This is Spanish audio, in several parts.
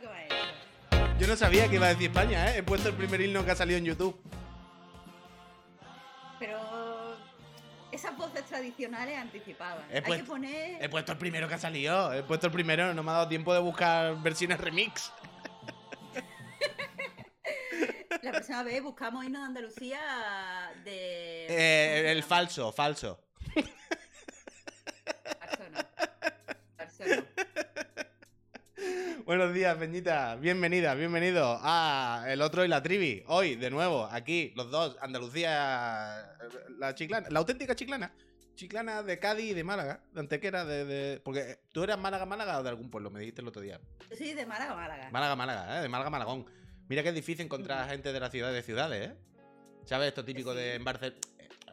¿qué me ha hecho? Yo no sabía que iba a decir España, ¿eh? He puesto el primer himno que ha salido en YouTube. Pero esas voces tradicionales anticipaban. He Hay puesto- que poner. He puesto el primero que ha salido. He puesto el primero, no me ha dado tiempo de buscar versiones remix. La próxima vez buscamos himno de Andalucía de. Eh, el falso. Falso no. Falso no. Buenos días, Peñita. Bienvenida, bienvenido a El Otro y la Trivi. Hoy, de nuevo, aquí, los dos, Andalucía, la chiclana, la auténtica chiclana. Chiclana de Cádiz y de Málaga, de Antequera, de, de- Porque tú eras Málaga, Málaga o de algún pueblo, me dijiste el otro día. Soy de Málaga, Málaga. Málaga, Málaga, ¿eh? De Málaga, Malagón. Mira que es difícil encontrar gente de la ciudad de ciudades, ¿eh? ¿Sabes? Esto típico de en Barcelona.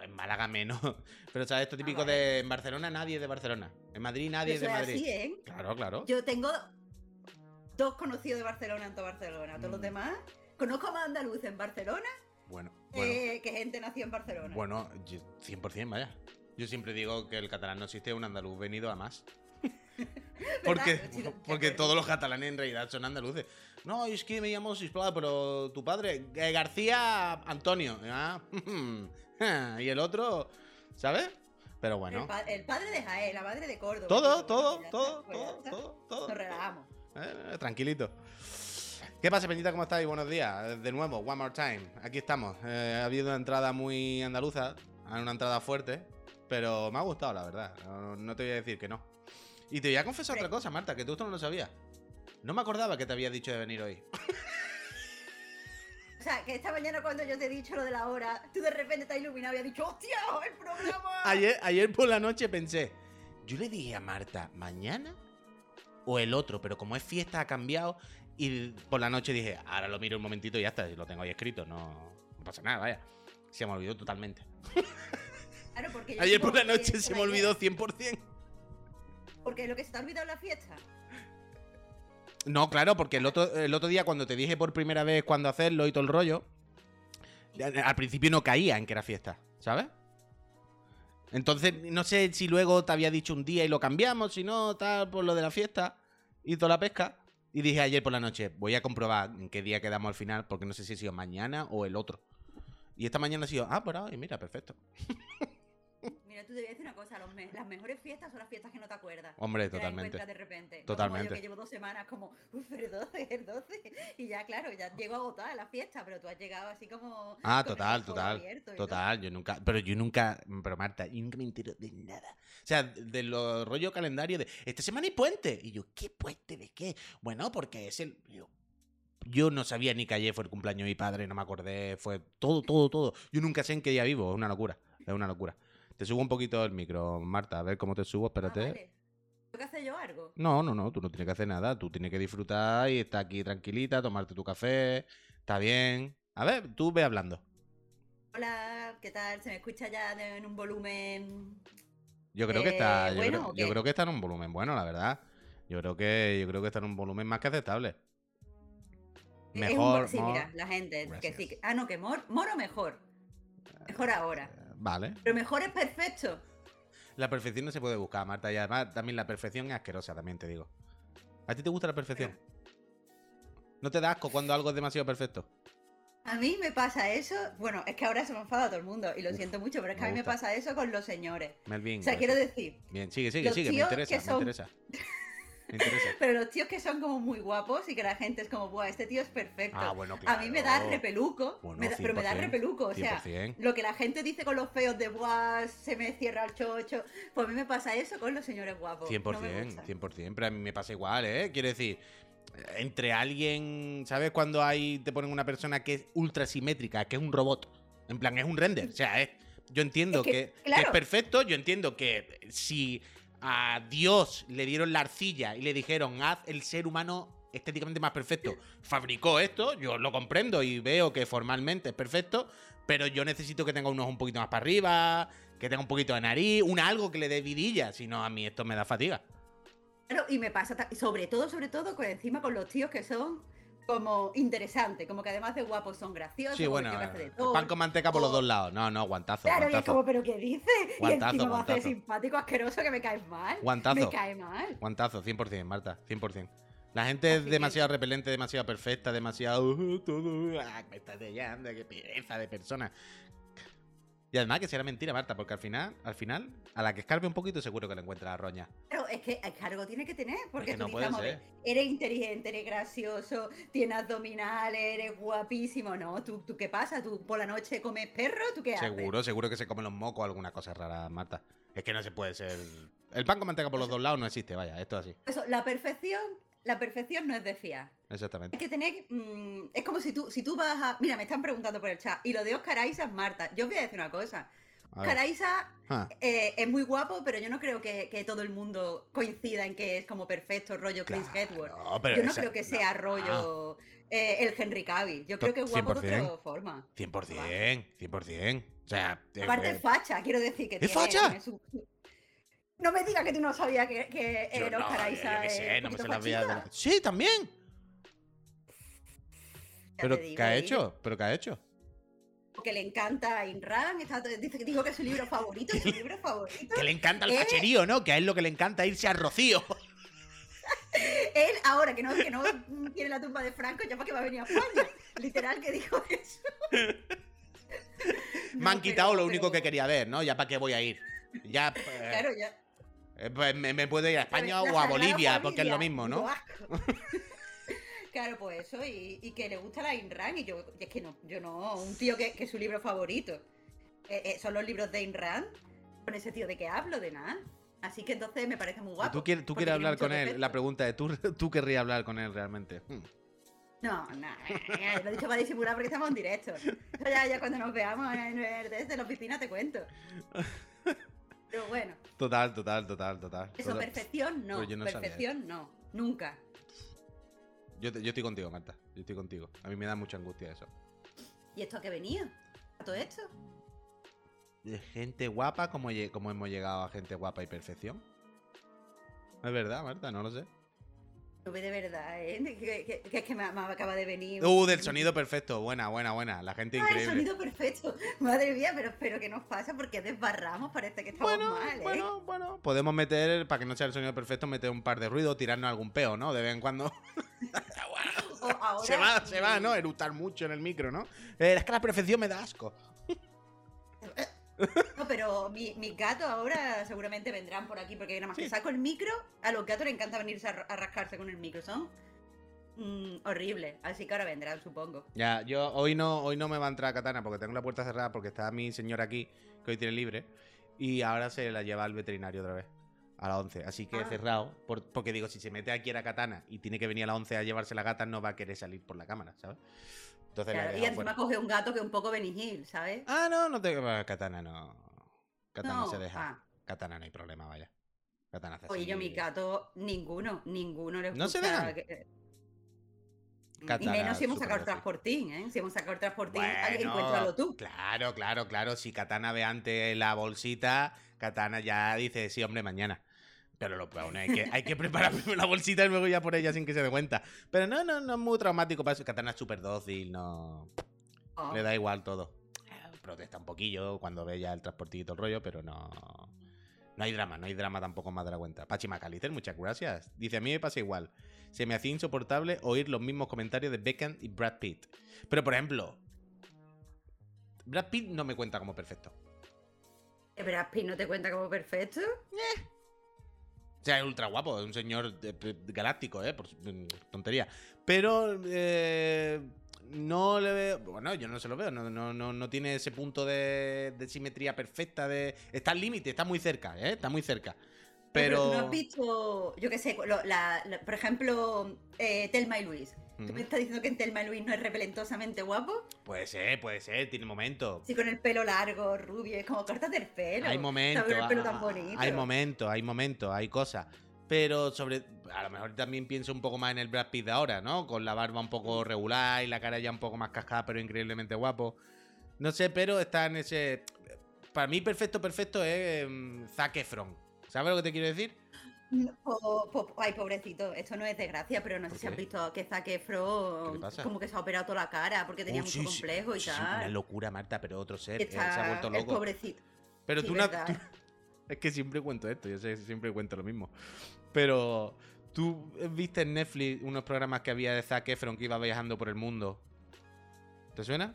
En Málaga menos. Pero, ¿sabes? Esto típico vale. de en Barcelona nadie es de Barcelona. En Madrid nadie es de Madrid. así, ¿eh? Claro, claro. Yo tengo dos conocidos de Barcelona en toda Barcelona. Todos los Mm. demás. Conozco más andaluz en Barcelona Bueno, bueno. eh, que gente nació en Barcelona. Bueno, yo- 100%, vaya. Yo siempre digo que el catalán no existe, un andaluz venido a más. porque porque todos los catalanes en realidad son andaluces. No, es que me llamo Sisplau, pero tu padre, eh, García Antonio. Ah, y el otro, ¿sabes? Pero bueno. el, pa- el padre de Jaén, la madre de Córdoba. Todo, todo, todo, pues todo, todo, todo. Nos relajamos. Eh, tranquilito. ¿Qué pasa, Peñita? ¿Cómo estáis? Buenos días. De nuevo, one more time. Aquí estamos. Eh, ha habido una entrada muy andaluza, una entrada fuerte, pero me ha gustado, la verdad. No, no te voy a decir que no. Y te voy a confesar otra cosa, Marta, que tú esto no lo sabías. No me acordaba que te había dicho de venir hoy. O sea, que esta mañana cuando yo te he dicho lo de la hora, tú de repente te has iluminado y has dicho, ¡hostia! ¡El programa! Ayer, ayer por la noche pensé, yo le dije a Marta, ¿mañana? O el otro, pero como es fiesta ha cambiado. Y por la noche dije, ahora lo miro un momentito y ya está, lo tengo ahí escrito, no, no pasa nada, vaya. Se me olvidó totalmente. Claro, porque Ayer por la noche se me olvidó 100%. Porque lo que se te ha olvidado la fiesta. No, claro, porque el otro, el otro día cuando te dije por primera vez cuándo hacerlo y todo el rollo, al principio no caía en que era fiesta, ¿sabes? Entonces, no sé si luego te había dicho un día y lo cambiamos, si no, tal, por lo de la fiesta y toda la pesca. Y dije ayer por la noche, voy a comprobar en qué día quedamos al final, porque no sé si ha sido mañana o el otro. Y esta mañana ha sido, ah, pues hoy, mira, perfecto. Mira, tú te voy a decir una cosa, los me- las mejores fiestas son las fiestas que no te acuerdas. Hombre, Te totalmente. de repente. No Totalmente. como yo que llevo dos semanas como, uff, el 12, el 12. Y ya, claro, ya llego agotada la fiesta, pero tú has llegado así como. Ah, total, total. Total, yo nunca. Pero yo nunca. Pero Marta, yo nunca me entero de nada. O sea, de los rollo calendario de. Esta semana hay puente. Y yo, ¿qué puente de qué? Bueno, porque es el. Yo, yo no sabía ni que ayer fue el cumpleaños de mi padre, no me acordé. Fue todo, todo, todo. Yo nunca sé en qué día vivo. Es una locura. Es una locura. Te subo un poquito el micro, Marta, a ver cómo te subo, todo. espérate. Ah, vale. ¿Tengo que hacer yo algo? No, no, no, tú no tienes que hacer nada. Tú tienes que disfrutar y estar aquí tranquilita, tomarte tu café. Está bien. A ver, tú ve hablando. Hola, ¿qué tal? ¿Se me escucha ya en un volumen? Yo creo que Eh, está. Yo, bueno, creo, ¿o yo creo que está en un volumen bueno, la verdad. Yo creo que, yo creo que está en un volumen más que aceptable. Es un Mejor. sí, mira, la gente. Que sí. ah, no, que mor, moro mejor. Mejor ahora. Vale. Pero mejor es perfecto. La perfección no se puede buscar, Marta. Y además, también la perfección es asquerosa, también te digo. ¿A ti te gusta la perfección? ¿No te da asco cuando algo es demasiado perfecto? A mí me pasa eso. Bueno, es que ahora se me enfada todo el mundo y lo Uf, siento mucho, pero es que a mí me pasa eso con los señores. Melvin. O sea, quiero decir, Bien, sigue, sigue, sigue. Me interesa, que me interesa. Me interesa. pero los tíos que son como muy guapos y que la gente es como, buah, este tío es perfecto. Ah, bueno, A mí me da repeluco, Bueno, me da- pero me da 100%, repeluco. O sea, 100%. lo que la gente dice con los feos de, buah, se me cierra el chocho, pues a mí me pasa eso con los señores guapos. 100%, No me gusta. 100%, pero a mí me pasa igual, ¿eh? Quiero decir, entre alguien, ¿sabes? Cuando hay te ponen una persona que es ultra simétrica, que es un robot, en plan, es un render, o sea, es, yo entiendo Es que, que, que claro. es perfecto, yo entiendo que si a Dios le dieron la arcilla y le dijeron, haz el ser humano estéticamente más perfecto, fabricó esto, yo lo comprendo y veo que formalmente es perfecto, pero yo necesito que tenga unos un poquito más para arriba, que tenga un poquito de nariz, un algo que le dé vidilla, si no a mí esto me da fatiga. Claro, y me pasa, sobre todo, sobre todo, con encima con los tíos que son como interesantes, como que además de guapos son graciosos, Sí, bueno, que de eh, todo. pan con manteca por los dos lados. No, no, guantazo. Claro, y es guantazo. como, ¿pero qué dices? y Guantazo, va a hacer guantazo. simpático, asqueroso, que me caes mal. Guantazo. Me cae mal. Guantazo, 100%, Marta, 100%. La gente es Así que- demasiado repelente, demasiado perfecta, demasiado. "Uh, todo. ah, me estás qué pereza de persona. Y además que será mentira, Marta, porque al final, al final, a la que escarpe un poquito, seguro que le encuentra la roña. Pero es que cargo tiene que tener, porque que tú no ver, eres inteligente, eres gracioso, tienes abdominales, eres guapísimo, ¿no? ¿Tú, ¿Tú qué pasa? ¿Tú por la noche comes perro? ¿Tú qué haces? Seguro, seguro que se come los mocos o alguna cosa rara, Marta. Es que no se puede ser. El pan con manteca por los dos lados no existe, vaya, esto es así. Eso, la perfección, la perfección no es de fiar. Exactamente. Hay que tener. mm, es como si tú, si tú vas a. Mira, me están preguntando por el chat. Y lo de Oscar Isaac, Marta. Yo os voy a decir una cosa. Oscar Isaac Ah, eh, es muy guapo, pero yo no creo que, que todo el mundo coincida en que es como perfecto, rollo Chris claro, pero Yo no esa- creo que sea no, rollo eh, el Henry Cavill. Yo creo que es guapo de 100%. otra forma. 100%, 100%. O sea, Aparte eh, es facha, quiero decir que ¿Es tiene, facha? su- No me digas que tú no sabías que, que yo no, Oscar yo- Isaac qué es sé, un no me poquito sé las vías de fachita. la- Sí, también. Ya Pero digo, ¿qué ha hecho? ¿Pero qué ha hecho? Que le encanta Ayn Rand, está- dice que dijo que es su libro favorito, su libro favorito. Que le encanta el Eh. cacherío, ¿no? Que a él lo que le encanta es irse a Rocío. Él, ahora que no, que no tiene la tumba de Franco, ya para que va a venir a España. Literal que dijo eso. Me No, han quitado pero- lo único que quería ver, ¿no? Ya para qué voy a ir. Ya eh, Claro, ya. Eh, pues, me, me puedo ir a España o a Bolivia, porque es lo mismo, ¿no? Claro, pues eso, y, y que le gusta la Ayn Rand, y yo, es que no, yo no, un tío que, que es su libro favorito eh, eh, son los libros de Ayn Rand, con ese tío de que hablo, de nada. Así que entonces me parece muy guapo. ¿Tú quieres, tú hablar con él? La pregunta es, ¿tú, ¿tú querrías hablar con él realmente? Hmm. No, no, lo he dicho para disimular porque estamos en directo. Ya, ya cuando nos veamos en desde la oficina te cuento. Pero bueno, Total, total, total, total. eso, Total. perfección no, sabía perfección no, nunca. Yo, te- yo estoy contigo, Marta. Yo estoy contigo. A mí me da mucha angustia eso. ¿Y esto a qué venía? ¿A todo esto? De gente guapa, como, como hemos llegado a gente guapa y perfección? Es verdad, Marta, no lo sé. No ve de verdad, ¿eh? Que, que- que es que me, me acaba de venir. Uh, del sonido perfecto. Buena, buena, buena. La gente Ah, el increíble. sonido perfecto. Madre mía, pero, pero ¿qué nos pasa? Porque desbarramos, parece que estamos Bueno, mal, ¿eh? bueno, bueno. Podemos meter, para que no sea el sonido perfecto, meter un par de ruidos, tirarnos algún peo, ¿no? De vez en cuando. Ahora, se va, se va, ¿no? Eructar mucho en el micro, ¿no? Eh, es que la perfección me da asco. No, pero mi- mis gatos ahora seguramente vendrán por aquí porque nada más Sí. que saco el micro, a los gatos les encanta venirse a, ra- a rascarse con el micro. Son mm, horribles. Así que ahora vendrán, supongo. Ya, yo hoy no, hoy no me va a entrar Katana porque tengo la puerta cerrada porque está mi señora aquí, que hoy tiene libre, y ahora se la lleva al veterinario otra vez. A las 11. Así que he Ah. cerrado. por- porque digo, si se mete aquí a la katana y tiene que venir a las 11 a llevarse la gata, no va a querer salir por la cámara, ¿sabes? Entonces la Claro, y encima fuera. coge un gato que es un poco Benny Hill, ¿sabes? Ah, no, no te. Katana no. Katana No, se deja. ah. Katana no hay problema, vaya. Katana hace Oye, así. yo mi gato, ninguno, ninguno le ¿No se gusta dejan? que- y Katana, menos si hemos sacado el transportín, ¿eh? Si hemos sacado el transportín, Bueno, encuéntralo tú. Claro, claro, claro. Si Katana ve antes la bolsita, Katana ya dice, sí, hombre, mañana. Pero lo peor, hay, que, hay que preparar la bolsita y luego ya por ella sin que se dé cuenta. Pero no, no, no es muy traumático para eso. Katana es súper dócil, no. Oh, Le da igual todo. Eh, Protesta un poquillo cuando ve ya el transportito el rollo, pero no. No hay drama, no hay drama tampoco más de la cuenta. Pachi Macalister, muchas gracias. Dice, a mí me pasa igual. Se me hacía insoportable oír los mismos comentarios de Beckham y Brad Pitt. Pero, por ejemplo, Brad Pitt no me cuenta como perfecto. Brad Pitt no te cuenta como perfecto. O sea, es ultra guapo, es un señor galáctico, ¿eh? Por mm, tontería. Pero eh, no le veo. Bueno, yo no se lo veo. No, no, no, no tiene ese punto de, de simetría perfecta. de Está al límite, está muy cerca, ¿eh? Está muy cerca. Pero. tú no has visto, yo qué sé, lo- la- la- por ejemplo, eh, Telma y Luis. ¿Tú me estás diciendo que en Telma y Luis no es repelentosamente guapo? Puede ser, puede ser, tiene momentos. Sí, con el pelo largo, rubio, es como córtate el pelo. Hay momentos. ¿sabes? el pelo tan ah, bonito. Hay momentos, hay momentos, hay cosas. Pero sobre. A lo mejor también pienso un poco más en el Brad Pitt de ahora, ¿no? Con la barba un poco regular y la cara ya un poco más cascada, pero increíblemente guapo. No sé, pero está en ese. Para mí, perfecto, perfecto es em, Zac Efron. ¿Sabes lo que te quiero decir? No, po- po- ay, pobrecito, esto no es desgracia, pero no ¿Por sé si has visto que Zac ¿Qué Efron como que se ha operado toda la cara porque tenía Oh, mucho sí, sí. complejo y Sí, Una tal. locura, Marta, pero otro ser. Eh, se ha está vuelto el loco. pobrecito. Pero tú, tú- Es que siempre cuento esto, yo sé, siempre cuento lo mismo. Pero ¿Tú viste en Netflix unos programas que había de Zac Efron que iba viajando por el mundo? ¿Te suena?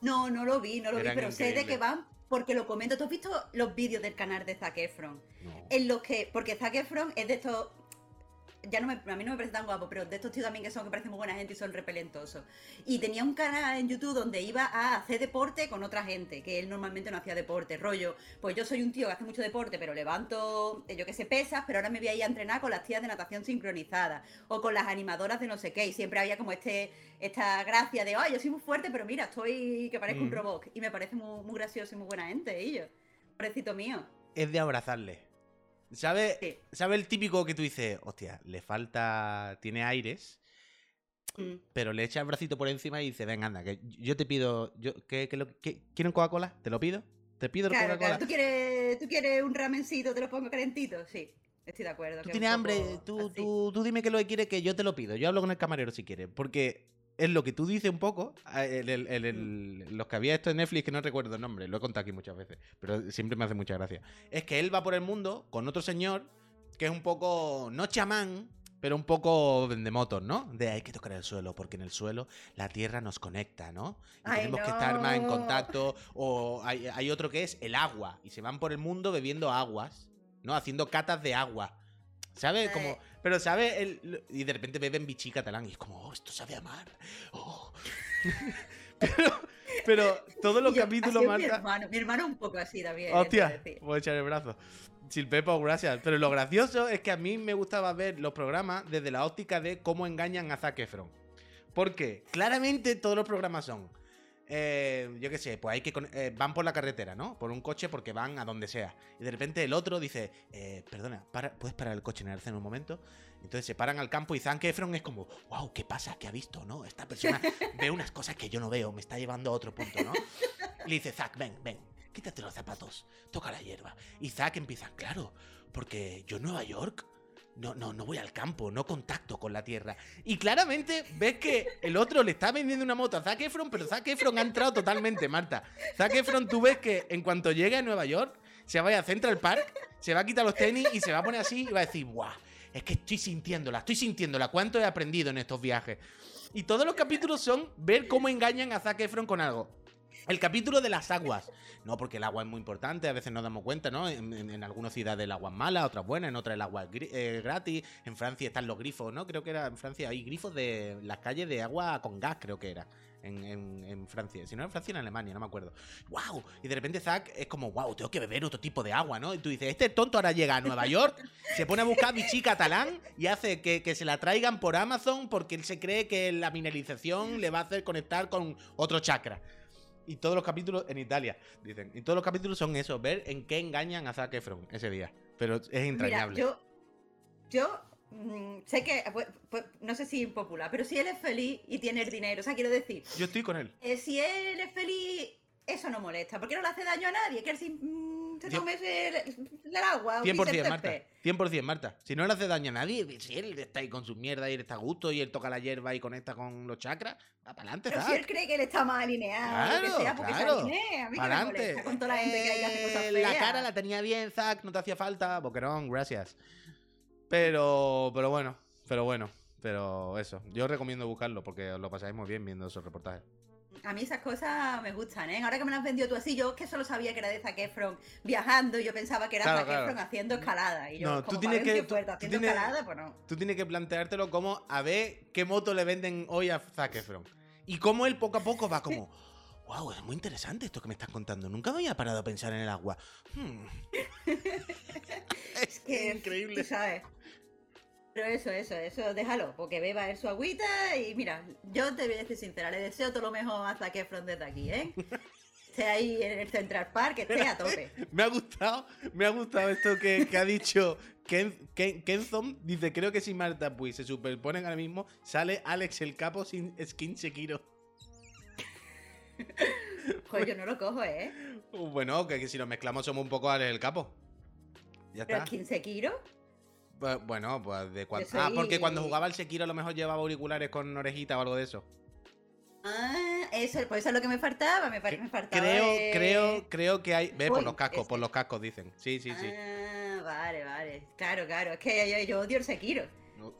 No, no lo vi, no lo Eran vi, pero sé de qué van porque lo comento. ¿Tú has visto los vídeos del canal de Zac Efron? No. En los que, porque Zac Efron es de estos, ya no me, a mí no me parece tan guapo, pero de estos tíos también que son que parecen muy buena gente y son repelentosos. Y tenía un canal en YouTube donde iba a hacer deporte con otra gente, que él normalmente no hacía deporte, rollo. Pues yo soy un tío que hace mucho deporte, pero levanto, eh, yo que sé, pesas, pero ahora me voy a ir a entrenar con las tías de natación sincronizada o con las animadoras de no sé qué. Y siempre había como este, esta gracia de, ay, yo soy muy fuerte, pero mira, estoy que parezco un Mm. robot. Y me parece muy, muy gracioso y muy buena gente, ellos. Pobrecito mío. Es de abrazarle. ¿Sabes sabe el típico que tú dices, hostia, le falta. Tiene aires, Mm. pero le echa el bracito por encima y dice, venga, anda, que yo te pido. Yo, ¿qué, qué lo- qué- ¿Quieren Coca-Cola? ¿Te lo pido? ¿Te pido Claro, Coca-Cola? claro. ¿Tú quieres, ¿Tú quieres un ramencito? ¿Te lo pongo calentito? Sí, estoy de acuerdo. Tú que es tienes hambre, tú, tú, tú dime qué es lo que quieres que yo te lo pido. Yo hablo con el camarero si quieres. Porque es lo que tú dices un poco. eh, el- el- el- el- los que había esto en Netflix, que no recuerdo el nombre, lo he contado aquí muchas veces, pero siempre me hace mucha gracia. Es que él va por el mundo con otro señor que es un poco, no chamán, pero un poco de motos, ¿no? De hay que tocar el suelo, porque en el suelo la tierra nos conecta, ¿no? Y Ay, tenemos que estar más en contacto. O hay, hay otro que es el agua. Y se van por el mundo bebiendo aguas, ¿no? Haciendo catas de agua. ¿Sabes? Como, pero, ¿sabes? El- y de repente beben bichí catalán y es como, oh, esto sabe a mar. Oh. pero, pero todos los capítulos, es Mi Marta. hermano, mi hermano un poco así también. Hostia, voy a echar el brazo. Silpepo, gracias. Pero lo gracioso es que a mí me gustaba ver los programas desde la óptica de cómo engañan a Zac Efron. Porque claramente todos los programas son. Eh, yo qué sé, pues hay que. eh, van por la carretera, ¿no? Por un coche porque van a donde sea. Y de repente el otro dice: eh, Perdona, para, ¿puedes parar el coche en el arcén un momento? Entonces se paran al campo y Zac Efron es como: Wow, ¿qué pasa? ¿Qué ha visto? ¿No? Esta persona ve unas cosas que yo no veo, me está llevando a otro punto, ¿no? Y le dice, Zack, ven, ven, quítate los zapatos, toca la hierba. Y Zack empieza, claro, porque yo en Nueva York no, no, no voy al campo, no contacto con la tierra. Y claramente ves que el otro le está vendiendo una moto a Zac Efron, pero Zac Efron ha entrado totalmente, Marta. Zac Efron, tú ves que en cuanto llegue a Nueva York, se vaya a Central Park, se va a quitar los tenis y se va a poner así y va a decir, ¡guau! Es que estoy sintiéndola, estoy sintiéndola. ¿Cuánto he aprendido en estos viajes? Y todos los capítulos son ver cómo engañan a Zac Efron con algo. El capítulo de las aguas. No, porque el agua es muy importante, a veces nos damos cuenta, ¿no? En, en- algunas ciudades el agua es mala, otras buenas, en otras el agua es eh, gratis. En Francia están los grifos, ¿no? Creo que era en Francia, hay grifos de las calles de agua con gas, creo que era. En, en- Francia. Si no en Francia, en Alemania, no me acuerdo. ¡Wow! Y de repente Zack es como, wow, tengo que beber otro tipo de agua, ¿no? Y tú dices, este tonto ahora llega a Nueva York, se pone a buscar bichí catalán y hace que, que se la traigan por Amazon porque él se cree que la mineralización le va a hacer conectar con otro chakra. Y todos los capítulos en Italia, dicen. Y todos los capítulos son eso, ver en qué engañan a Zac Efron ese día. Pero es Mira, entrañable. yo, yo mm, sé que, pues, pues, no sé si impopular, pero si él es feliz y tiene el dinero, o sea, quiero decir, Yo estoy con él. eh, si él es feliz, eso no molesta, porque no le hace daño a nadie, que él sí, Cien- tome ese- el, agua. o 100%, pise el Marta. césped. 100%, Marta. Si no le hace daño a nadie, si él está ahí con su mierda y él está a gusto y él toca la hierba y conecta con los chakras, va para adelante, Pero si él cree que él está más alineado, Claro, que sea, porque claro. se alinee, a mí que me Para adelante. con toda la gente que hace cosas Eh. La cara la tenía bien, Zack, no te hacía falta. Boquerón, gracias. Pero, pero bueno, pero bueno. Pero eso, yo recomiendo buscarlo porque os lo pasáis muy bien viendo esos reportajes. A mí esas cosas me gustan, ¿eh? Ahora que me las has vendido tú así, yo que solo sabía que era de Zac Efron viajando y yo pensaba que era Claro, Zac claro. Efron haciendo escalada. Y yo, No, tú tienes que- tú haciendo tienes- escalada, pues no. Tú tienes que planteártelo como a ver qué moto le venden hoy a Zac Efron. Y cómo él poco a poco va como, wow, es muy interesante esto que me estás contando. Nunca me había parado a pensar en el agua. Hmm. es Que, increíble. tú sabes. Pero eso, eso, eso, déjalo, porque beba él su agüita y mira, yo te voy a decir sincera, le deseo todo lo mejor a Zac Efron desde aquí, ¿eh? Esté ahí en el Central Park, que esté a tope. Me ha gustado, me ha gustado esto que, que ha dicho Ken, Ken- Kenzon. Dice, creo que si Marta Puy se superponen ahora mismo, sale Alex el capo sin skin Sekiro. Joder, yo no lo cojo, ¿eh? Bueno, que, que si nos mezclamos somos un poco Alex el capo. Ya Pero está. es 15 kilos. Bu- Bueno, pues de cuando. Ah, porque cuando jugaba al Sekiro a lo mejor llevaba auriculares con orejita o algo de eso. Ah, eso, pues eso es lo que me faltaba, me, fa- me faltaba. Creo, eh, creo, creo que hay. Ve, por los cascos, por los cascos dicen. Sí, sí, sí. Ah, vale, vale. Claro, claro. Es que yo, yo odio el Sekiro.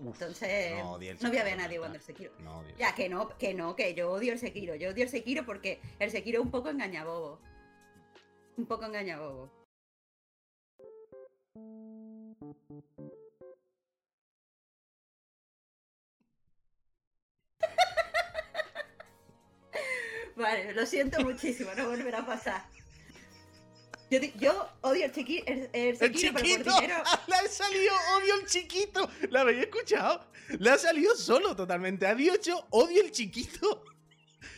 Uf, Entonces, no odié el no voy a ver a Sekiro, nadie jugando el Sekiro. No odio. Ya, que no, que no, que yo odio el Sekiro. Yo odio el Sekiro porque el Sekiro es un poco engañabobo. Un poco engañabobo. Vale, lo siento muchísimo, no volverá a pasar. Yo, di- yo odio el, Sekiro, el, el ¡El Sekiro, pero por chiquito! ¡Le ha salido odio el chiquito! ¿La habéis escuchado? Le ha salido solo totalmente. Ha dicho odio el chiquito.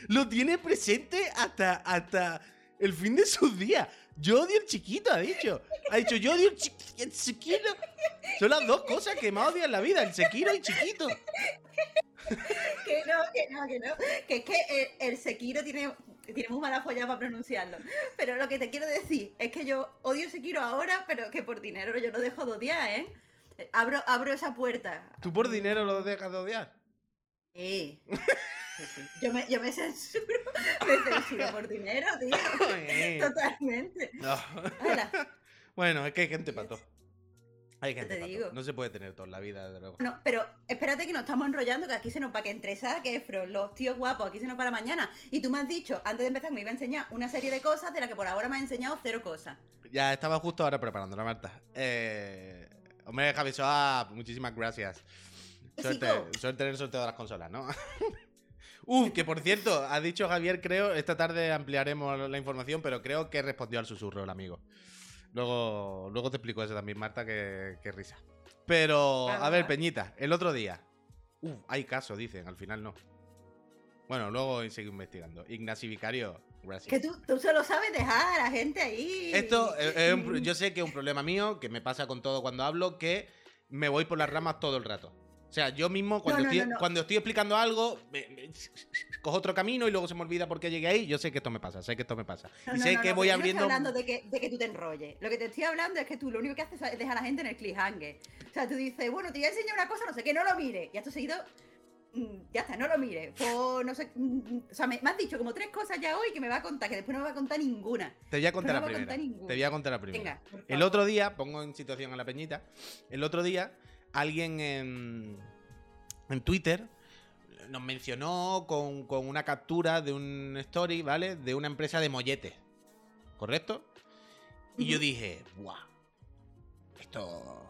Lo tiene presente hasta, hasta el fin de sus días. Yo odio el chiquito, ha dicho. Ha dicho yo odio el, chi- el chiquito. Son las dos cosas que más odio en la vida, el Sekiro y chiquito. Que no, que no, que no. Que es que el, el Sekiro tiene, tiene muy mala folla para pronunciarlo. Pero lo que te quiero decir es que yo odio Sekiro ahora, pero que por dinero yo no dejo de odiar, ¿eh? Abro, abro esa puerta. ¿Tú por dinero lo dejas de odiar? Sí. Sí, sí. Yo, me, yo me censuro. Me censuro por dinero, tío. Ay. Totalmente. No. Bueno, es que hay gente para todo. Hay gente te para digo. todo. No se puede tener todo en la vida, desde luego. No, pero espérate que nos estamos enrollando, que aquí se nos va que entre que Efro, los tíos guapos, aquí se nos para mañana. Y tú me has dicho, antes de empezar, que me iba a enseñar una serie de cosas de las que por ahora me has enseñado cero cosas. Ya estaba justo ahora preparándola, Marta. Eh, hombre, Javi Soa, muchísimas gracias. Suerte, suerte en el sorteo de las consolas, ¿no? Uf, que por cierto, ha dicho Javier, creo, esta tarde ampliaremos la información, pero creo que respondió al susurro el amigo. Luego, luego te explico eso también, Marta, que, que risa. Pero, Ah, a ver. Peñita, el otro día. Uf, hay caso, dicen, al final no. Bueno, luego sigo investigando. Ignacio Vicario, gracias. Que tú, tú solo sabes dejar a la gente ahí. Esto es, es un pro- yo sé que es un problema mío, que me pasa con todo cuando hablo, que me voy por las ramas todo el rato. O sea, yo mismo cuando, no, estoy, no, cuando estoy explicando algo, me- me- cojo otro camino y luego se me olvida por qué llegué ahí. Yo sé que esto me pasa, sé que esto me pasa. Y sé que voy yo no abriendo... estoy hablando de que, de que tú te enrolles. Lo que te estoy hablando es que tú lo único que haces es dejar a la gente en el cliffhanger. O sea, tú dices, bueno, te voy a enseñar una cosa, no sé qué, no lo mire. Y acto seguido, mm, ya está, no lo mire. O no sé, mm, o sea, me, me has dicho como tres cosas ya hoy que me va a contar, que después no me va a contar ninguna. Te voy a contar la primera. contar. Te voy a contar la primera. Venga, El otro día, pongo en situación a la peñita, el otro día alguien en, en Twitter nos mencionó con, con una captura de un story, ¿vale? De una empresa de molletes. ¿Correcto? Y yo dije, ¡buah! Esto...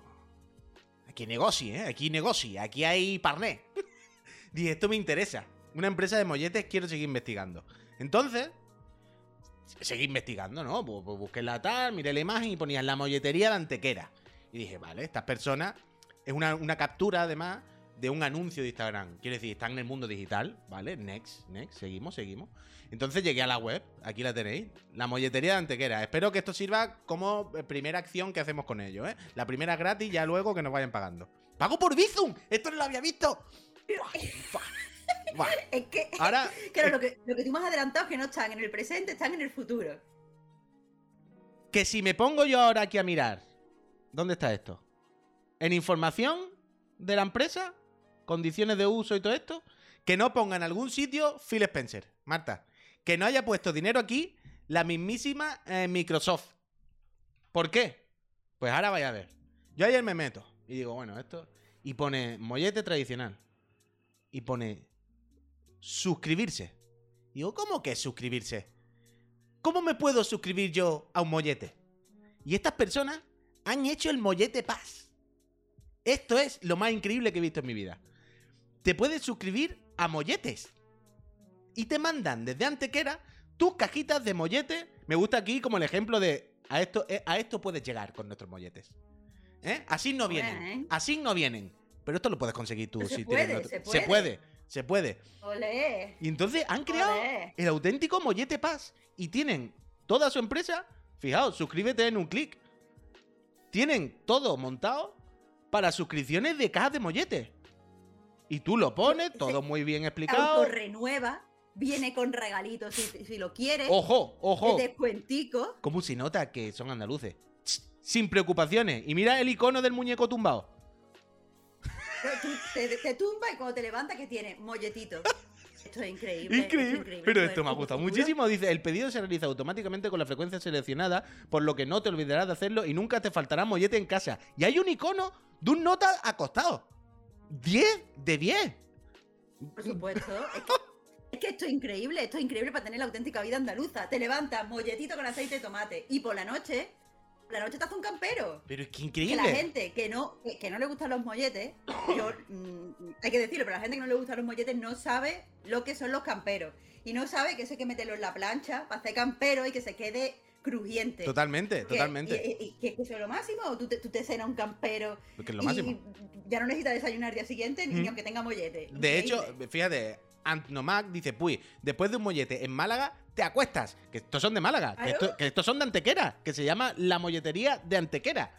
Aquí negocio, ¿eh? Aquí negocio, aquí hay parné. dije, esto me interesa. Una empresa de molletes quiero seguir investigando. Entonces, seguí investigando, ¿no? Busqué la tal, miré la imagen y ponía la molletería de Antequera. Y dije, vale, estas personas es una, una captura además de un anuncio de Instagram. Quiere decir, están en el mundo digital, ¿vale? Next, next, seguimos, seguimos. Entonces llegué a la web, aquí la tenéis, la molletería de Antequera. Espero que esto sirva como eh, primera acción que hacemos con ellos, ¿eh? La primera gratis, ya luego que nos vayan pagando. ¡Pago por Bizum! ¡Esto no lo había visto! Buah. Es que, Ahora, claro, lo que, lo que tú me has adelantado es que no están en el presente, están en el futuro. que si me pongo yo ahora aquí a mirar, ¿dónde está esto? En información de la empresa, condiciones de uso y todo esto, que no ponga en algún sitio Phil Spencer, Marta, que no haya puesto dinero aquí la mismísima eh, Microsoft. ¿Por qué? Pues ahora vaya a ver. Yo ayer me meto y digo, bueno, esto y pone mollete tradicional y pone suscribirse. Digo, ¿cómo que suscribirse? ¿Cómo me puedo suscribir yo a un mollete? Y estas personas han hecho el mollete Pass. Esto es lo más increíble que he visto en mi vida. Te puedes suscribir a molletes. Y te mandan desde Antequera tus cajitas de mollete. Me gusta aquí como el ejemplo de a esto, eh, a esto puedes llegar con nuestros molletes. ¿Eh? Así no vienen. Bien. Así no vienen. Pero esto lo puedes conseguir tú se si puede, tienes se Se puede. puede, se puede. Olé. Y entonces han creado Olé. el auténtico Mollete Pass. Y tienen toda su empresa. Fijaos, suscríbete en un clic. Tienen todo montado para suscripciones de cajas de mollete. Y tú lo pones, todo muy bien explicado. Autorrenueva, viene con regalitos si, si lo quieres. Ojo, ojo. de descuentico. ¿Cómo se nota que son andaluces? Sin preocupaciones. Y mira el icono del muñeco tumbado. Te, te tumba y cuando te levantas que tiene molletito. Esto es increíble. es Increíble. Pero esto me ha gustado muchísimo. Dice, el pedido se realiza automáticamente con la frecuencia seleccionada, por lo que no te olvidarás de hacerlo y nunca te faltará mollete en casa. Y hay un icono de un nota acostado. 10 de 10. Por supuesto. Es que, es que esto es increíble, esto es increíble para tener la auténtica vida andaluza. Te levantas, molletito con aceite de tomate. Y por la noche, la noche te haces un campero. Pero es que Que increíble. la gente que no, que, que no le gustan los molletes, yo, mm, hay que decirlo, pero la gente que no le gustan los molletes no sabe lo que son los camperos. Y no sabe que eso hay que meterlo en la plancha para hacer campero y que se quede crujiente. Totalmente, Que- totalmente. Y, y- y que eso es lo máximo. Tú te, tú te cenas un campero Porque es lo y máximo. ya no necesitas desayunar al día siguiente ni Mm. aunque tenga mollete. De hecho, fíjate, Antnomac dice, pues, después de un mollete en Málaga, te acuestas. Que estos son de Málaga, que, esto- que estos son de Antequera, que se llama la molletería de Antequera.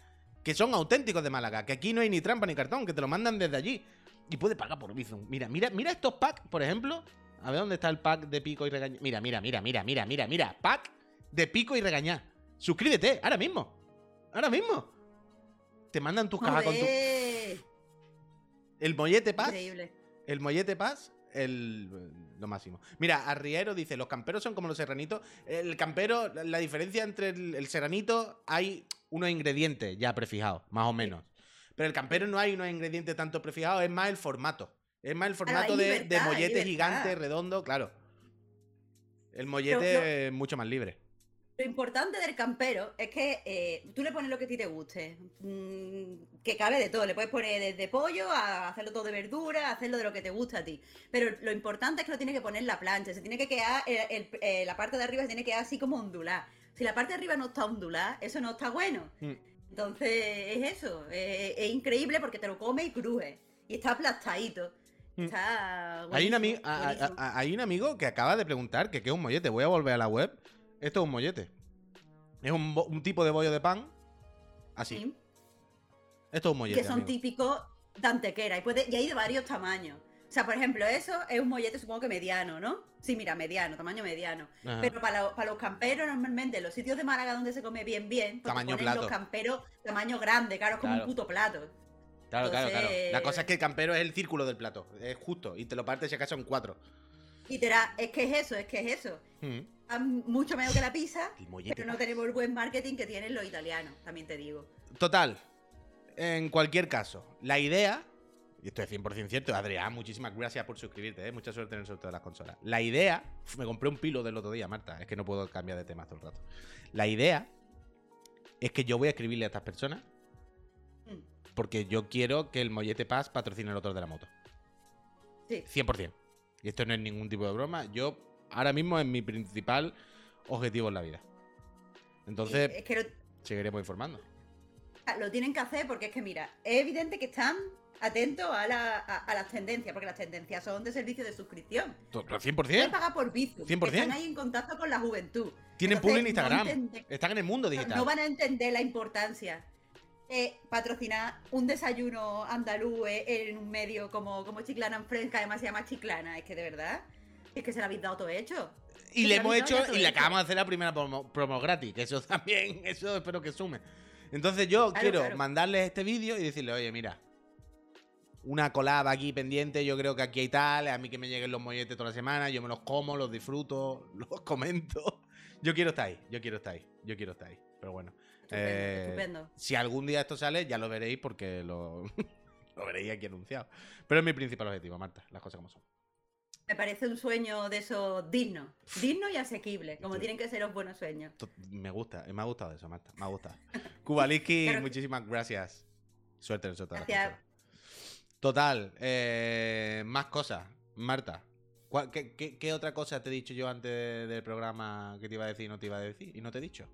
Que son auténticos de Málaga, que aquí no hay ni trampa ni cartón, que te lo mandan desde allí. Y puede pagar por Bizum. Mira, mira, mira estos packs, por ejemplo. A ver dónde está el pack de pico y regañá. Mira, mira, mira, mira, mira, mira, mira. Pack de pico y regañá. Suscríbete, ahora mismo. Ahora mismo. Te mandan tus cajas con tu. El mollete pass. Increíble. El mollete paz, el, lo máximo. Mira, Arriero dice, los camperos son como los serranitos. El campero, la, diferencia entre el, el serranito, hay unos ingredientes ya prefijados, más o menos. Pero el campero no hay unos ingredientes tanto prefijados, es más el formato. Es más el formato hay de, de mollete gigante, redondo, claro. El mollete es mucho más libre. Lo importante del campero es que eh, tú le pones lo que a ti te guste. Mm, que cabe de todo. Le puedes poner desde pollo a hacerlo todo de verdura, a hacerlo de lo que te gusta a ti. Pero lo importante es que lo tienes que poner en la plancha. Se tiene que quedar, el- el- eh, la parte de arriba se tiene que quedar así como ondular. Si la parte de arriba no está ondulada, eso no está bueno. Mm. Entonces es eso. eh, es increíble porque te lo come y cruje. Y está aplastadito. Mm. Está Hay un, a- a- a- hay un amigo que acaba de preguntar que qué es un mollete. Voy a volver a la web. Esto es un mollete. Es un, un tipo de bollo de pan. Así. Sí. Esto es un mollete. que son amigo. típicos de antequera y, puede, y hay de varios tamaños. O sea, por ejemplo, eso es un mollete supongo que mediano, ¿no? Sí, mira, mediano, tamaño mediano. Ajá. Pero para, lo- para los camperos, normalmente, en los sitios de Málaga donde se come bien, bien, pues Tamaño ponen plato. los camperos tamaño grande, claro, es como Claro. un puto plato. Claro, claro, claro. La cosa es que el campero es el círculo del plato. Es justo. Y te lo partes si acaso en cuatro. Literal, es que es eso, es que es eso. Mm. Mucho menos que la pizza, pero no tenemos el buen marketing que tienen los italianos, también te digo. Total. En cualquier caso, la idea. Y esto es 100% cierto. Adrián, muchísimas gracias por suscribirte. ¿eh? Mucha suerte en el sorteo de las consolas. La idea. Me compré un pilo del otro día, Marta. Es que no puedo cambiar de tema todo el rato. La idea es que yo voy a escribirle a estas personas Mm, porque yo quiero que el Mollete Paz patrocine el otro de la moto. Sí. 100%. Y esto no es ningún tipo de broma. Yo ahora mismo es mi principal objetivo en la vida. Entonces, Y es que lo, seguiremos informando. lo tienen que hacer porque es que, mira, es evidente que están atentos a, la- a- a las tendencias, porque las tendencias son de servicio de suscripción. To- pero Pueden 100%. pagar por Bizum. 100%. Están ahí en contacto con la juventud. Tienen Entonces, publi en no Instagram. Están en el mundo digital. No van a entender la importancia de patrocinar un desayuno andaluz en un medio como, como Chiclana en Friends, que además se llama Chiclana. Es que de verdad, es que se lo habéis dado todo hecho. y le hemos hecho y le acabamos de hacer la primera promo, promo gratis. Que eso también, eso espero que sume. Entonces yo Claro, quiero claro. mandarles este vídeo y decirle, oye, mira, una colada aquí pendiente, yo creo que aquí hay tal, a mí que me lleguen los molletes toda la semana, yo me los como, los disfruto, los comento. Yo quiero estar ahí, yo quiero estar ahí, yo quiero estar ahí. Pero bueno. Estupendo, eh, estupendo. Si algún día esto sale, ya lo veréis porque lo, lo veréis aquí anunciado. Pero es mi principal objetivo, Marta, las cosas como son. Me parece un sueño de esos digno. Digno y asequible, como Sí. tienen que ser los buenos sueños. Me gusta, me ha gustado eso, Marta. Me ha gustado. Kubaliski, Claro. muchísimas gracias. Suerte en las Gracias. Total, eh, más cosas. Marta, ¿cuál- qué, qué- qué otra cosa te he dicho yo antes del programa que te iba a decir y no te iba a decir? ¿Y no te he dicho?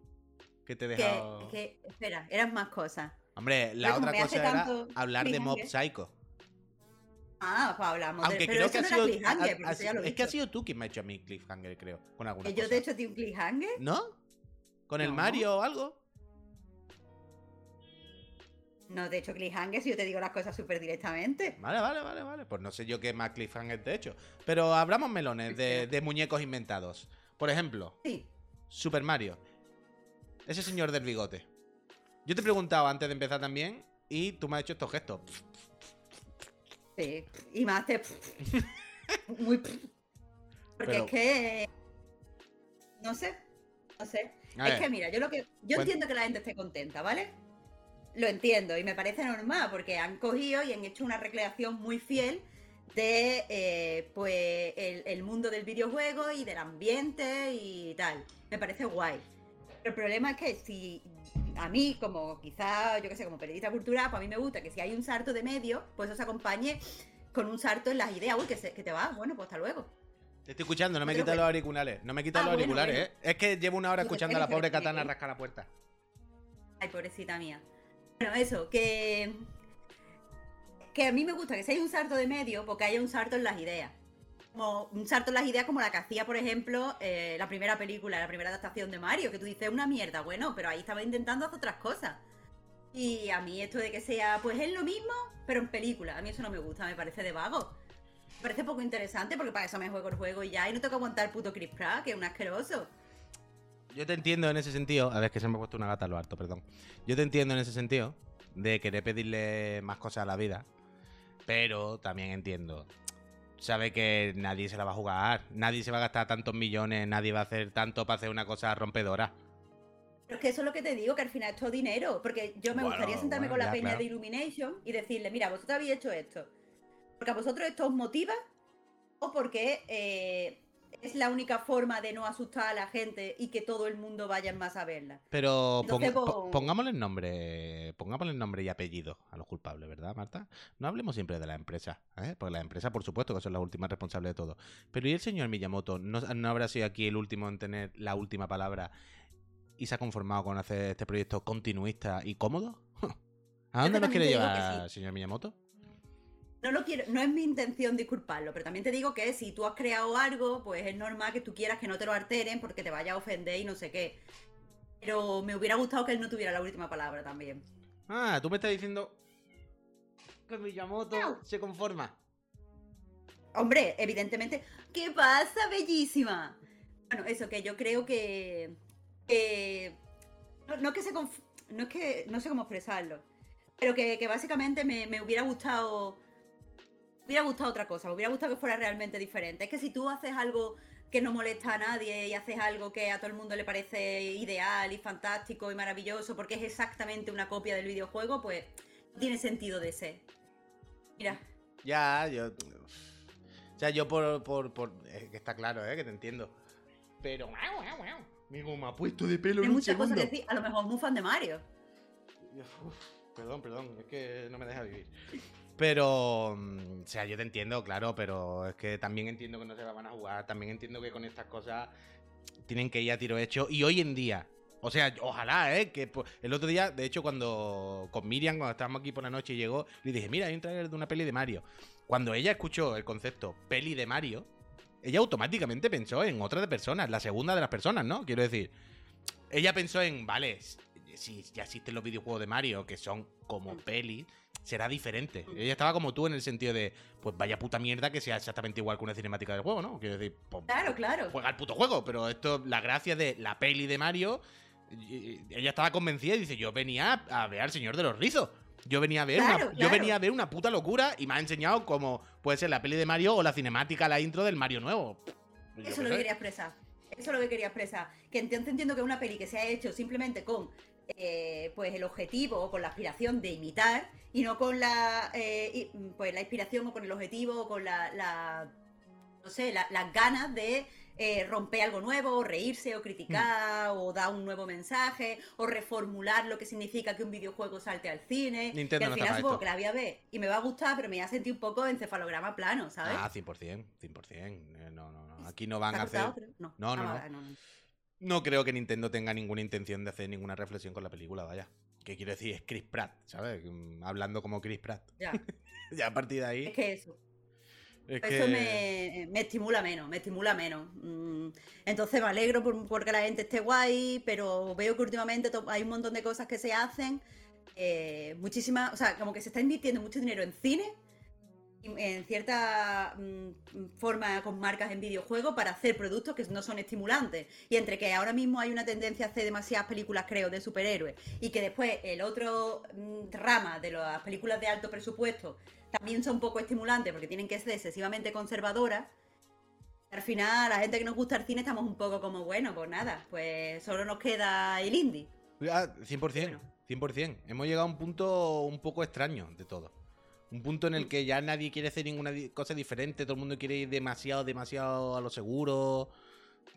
¿Qué te he Que, espera, eran más cosas. Hombre, la otra cosa era tanto hablar de Mob. Psycho. Ah, pues hablamos Aunque de pero creo eso que ha no sido. era cliffhanger, ha- porque ha eso ya lo sido- he es que ha sido tú quien me ha hecho a mí cliffhanger, creo. Con alguna ¿Que yo te he hecho a ti un cliffhanger? ¿No? ¿Con el. Mario o algo? No te he hecho cliffhanger si yo te digo las cosas súper directamente. Vale, vale, vale, vale. Pues no sé yo qué más cliffhanger te he hecho. Pero abramos melones de, de muñecos inventados. Por ejemplo, Sí. Super Mario. Ese señor del bigote. Yo te he preguntado antes de empezar también y tú me has hecho estos gestos. Sí. Y más te. Muy. Porque Pero- es que. No sé. No sé. Es que mira, yo lo que. Yo entiendo que la gente esté contenta, ¿vale? lo entiendo y me parece normal porque han cogido y han hecho una recreación muy fiel de eh, pues el, mundo del videojuego y del ambiente y tal. Me parece guay. El problema es que si a mí, como quizá, yo que sé, como periodista cultural, pues a mí me gusta que si hay un salto de medio, pues eso se acompañe con un salto en las ideas. Uy, que, que te vas, bueno, pues hasta luego. Te estoy escuchando, no me quitas los auriculares. No me quitas ah, los auriculares, ¿eh? Es que llevo una hora escuchando a la pobre Katana rascar la puerta. Ay, pobrecita mía. Bueno, eso, que. Que a mí me gusta que si hay un salto de medio, porque haya un salto en las ideas. Como un salto en las ideas como la que hacía, por ejemplo, eh, la primera película, la primera adaptación de Mario, que tú dices una mierda, bueno, pero ahí estaba intentando hacer otras cosas. Y a mí esto de que sea, pues es lo mismo, pero en película, a mí eso no me gusta, me parece de vago. Me parece poco interesante porque para eso me juego el juego y ya, y no tengo que aguantar el puto Chris Pratt, que es un asqueroso. Yo te entiendo en ese sentido. A ver, que se me ha puesto una gata a lo alto, perdón. Yo te entiendo en ese sentido de querer pedirle más cosas a la vida. Pero también entiendo. Sabe que nadie se la va a jugar. Nadie se va a gastar tantos millones. Nadie va a hacer tanto para hacer una cosa rompedora. Pero es que eso es lo que te digo, que al final es todo dinero. Porque yo me gustaría sentarme con la peña de Illumination y decirle, mira, vosotros habéis hecho esto. Porque a vosotros esto os motiva o porque eh, es la única forma de no asustar a la gente y que todo el mundo vaya más a verla. Pero pues, pongámosle el nombre, pongámosle nombre y apellido a los culpables, ¿verdad, Marta? No hablemos siempre de la empresa, ¿eh? porque la empresa, por supuesto, que son las últimas responsables de todo. Pero ¿y el señor Miyamoto? ¿No, ¿No habrá sido aquí el último en tener la última palabra y se ha conformado con hacer este proyecto continuista y cómodo? ¿A dónde nos quiere llevar, señor Miyamoto? No lo quiero, no es mi intención disculparlo, pero también te digo que si tú has creado algo, pues es normal que tú quieras que no te lo alteren porque te vaya a ofender y no sé qué. Pero me hubiera gustado que él no tuviera la última palabra también. Ah, tú me estás diciendo que Miyamoto se conforma. Hombre, evidentemente. ¿Qué pasa, bellísima? Bueno, eso, que yo creo que. no, es que se no es que. No sé cómo expresarlo. Pero que, básicamente me, me hubiera gustado hubiera gustado otra cosa, me hubiera gustado que fuera realmente diferente. Es que si tú haces algo que no molesta a nadie y haces algo que a todo el mundo le parece ideal y fantástico y maravilloso porque es exactamente una copia del videojuego, pues tiene sentido de ser. Mira. Ya, yo... O sea, yo por... por, por que está claro, ¿eh? Que te entiendo. Pero... Mi me ha puesto de pelo Hay muchas cosas que decir. A lo mejor muy fan de Mario. perdón, perdón. Es que no me deja vivir. Pero, mm, o sea, yo te entiendo, claro, pero es que también entiendo que no se la van a jugar, también entiendo que con estas cosas tienen que ir a tiro hecho. Y hoy en día, o sea, ojalá, ¿eh? Que el otro día, de hecho, cuando con Miriam, cuando estábamos aquí por la noche, llegó, le dije, mira, hay un trailer de una peli de Mario. Cuando ella escuchó el concepto peli de Mario, ella automáticamente pensó en otra de personas, la segunda de las personas, ¿no? Quiero decir, ella pensó en, vale, si ya existen los videojuegos de Mario que son como pelis, será diferente. Ella estaba como tú en el sentido de, pues vaya puta mierda que sea exactamente igual que una cinemática del juego, ¿no? Quiero decir, pues, claro, claro. Juega el puto juego, pero esto, la gracia de la peli de Mario, ella estaba convencida y dice, yo venía a ver al Señor de los Rizos. Yo venía a ver una, yo venía a ver una puta locura y me ha enseñado cómo puede ser la peli de Mario o la cinemática, la intro del Mario nuevo. Eso es lo que quería expresar. Eso es lo que quería expresar. Que entiendo que una peli que se ha hecho simplemente con eh, pues el objetivo o con la aspiración de imitar y no con la eh, pues la inspiración o con el objetivo o con la, no sé las ganas de eh, romper algo nuevo o reírse o criticar mm. o dar un nuevo mensaje o reformular lo que significa que un videojuego salte al cine Nintendo al final supongo que la voy a ver. Y me va a gustar pero me voy a sentir un poco encefalograma plano ¿sabes? Ah 100% 100% no no no. Aquí no van a hacer no. No, no. Ah, no no creo que Nintendo tenga ninguna intención de hacer ninguna reflexión con la película, vaya. ¿Qué quiero decir? Es Chris Pratt, ¿sabes? Mm, hablando como Chris Pratt. Ya. ya a partir de ahí. Es que eso. eso me, estimula menos, me estimula menos. Mm, entonces me alegro por, porque la gente esté guay, pero veo que últimamente hay un montón de cosas que se hacen. Eh, muchísimas, o sea, como que se está invirtiendo mucho dinero en cine en cierta mm, forma con marcas en videojuegos para hacer productos que no son estimulantes. Y entre que ahora mismo hay una tendencia a hacer demasiadas películas, creo, de superhéroes, y que después el otro mm, rama de las películas de alto presupuesto también son poco estimulantes porque tienen que ser excesivamente conservadoras. Al final, la gente que nos gusta el cine estamos un poco como, bueno, pues nada, pues solo nos queda el indie. Ah, 100%. 100%. Hemos llegado a un punto un poco extraño de todo. Un punto en el que ya nadie quiere hacer ninguna cosa diferente, todo el mundo quiere ir demasiado, demasiado a lo seguro.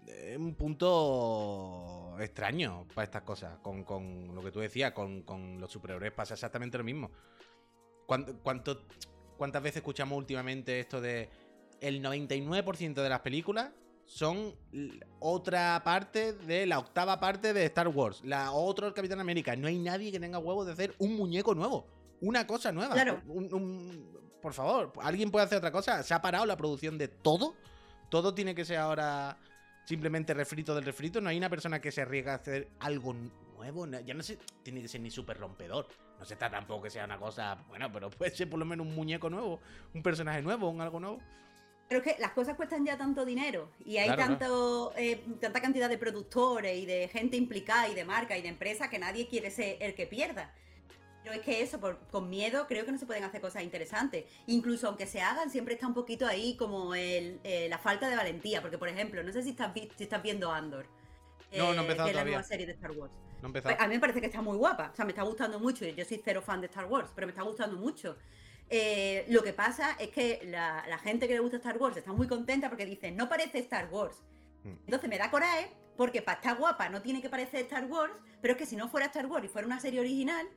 Es un punto extraño para estas cosas. Con, con lo que tú decías, con, con los superhéroes pasa exactamente lo mismo. ¿Cuánto, cuánto- ¿Cuántas veces escuchamos últimamente esto de el 99% de las películas son otra parte de la octava parte de Star Wars, la otro el Capitán América. No hay nadie que tenga huevos de hacer un muñeco nuevo, una cosa nueva. Claro. Un- un- por favor, ¿alguien puede hacer otra cosa? ¿Se ha parado la producción de todo? ¿Todo tiene que ser ahora simplemente refrito del refrito? ¿No hay una persona que se arriesga a hacer algo nuevo? Ya no sé, tiene que ser ni súper rompedor. No se trata tampoco que sea una cosa, bueno, pero puede ser por lo menos un muñeco nuevo, un personaje nuevo, un algo nuevo. Pero es que las cosas cuestan ya tanto dinero y hay Claro, tanto, eh, tanta cantidad de productores y de gente implicada y de marca y de empresas que nadie quiere ser el que pierda. Pero es que eso, por- con miedo, creo que no se pueden hacer cosas interesantes. Incluso aunque se hagan, siempre está un poquito ahí como el, eh, la falta de valentía. Porque, por ejemplo, no sé si estás, si estás viendo Andor. No, no he eh, empezado que es la nueva serie de Star Wars. No he empezado. Pues a mí me parece que está muy guapa. O sea, me está gustando mucho. Yo soy cero fan de Star Wars, pero me está gustando mucho. Eh, lo que pasa es que la, la gente que le gusta Star Wars está muy contenta porque dice, no parece Star Wars. Mm. Entonces me da coraje porque para estar guapa no tiene que parecer Star Wars, pero es que si no fuera Star Wars y fuera una serie original,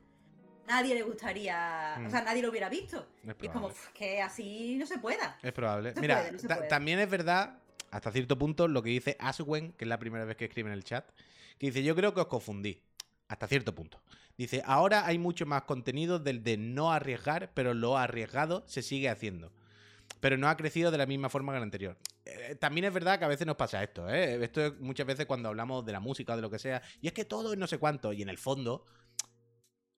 nadie le gustaría, Mm. o sea, nadie lo hubiera visto. Es Y es como probable. "Uf, que así no se pueda. Es probable. Mira, puede, no se ta- puede. también es verdad, hasta cierto punto, lo que dice Aswen, que es la primera vez que escribe en el chat, que dice, yo creo que os confundí. Hasta cierto punto. Dice, ahora hay mucho más contenido del de no arriesgar, pero lo arriesgado se sigue haciendo. Pero no ha crecido de la misma forma que el anterior. Eh, también es verdad que a veces nos pasa esto, ¿eh? Esto es muchas veces cuando hablamos de la música o de lo que sea. Y es que todo es no sé cuánto. Y en el fondo,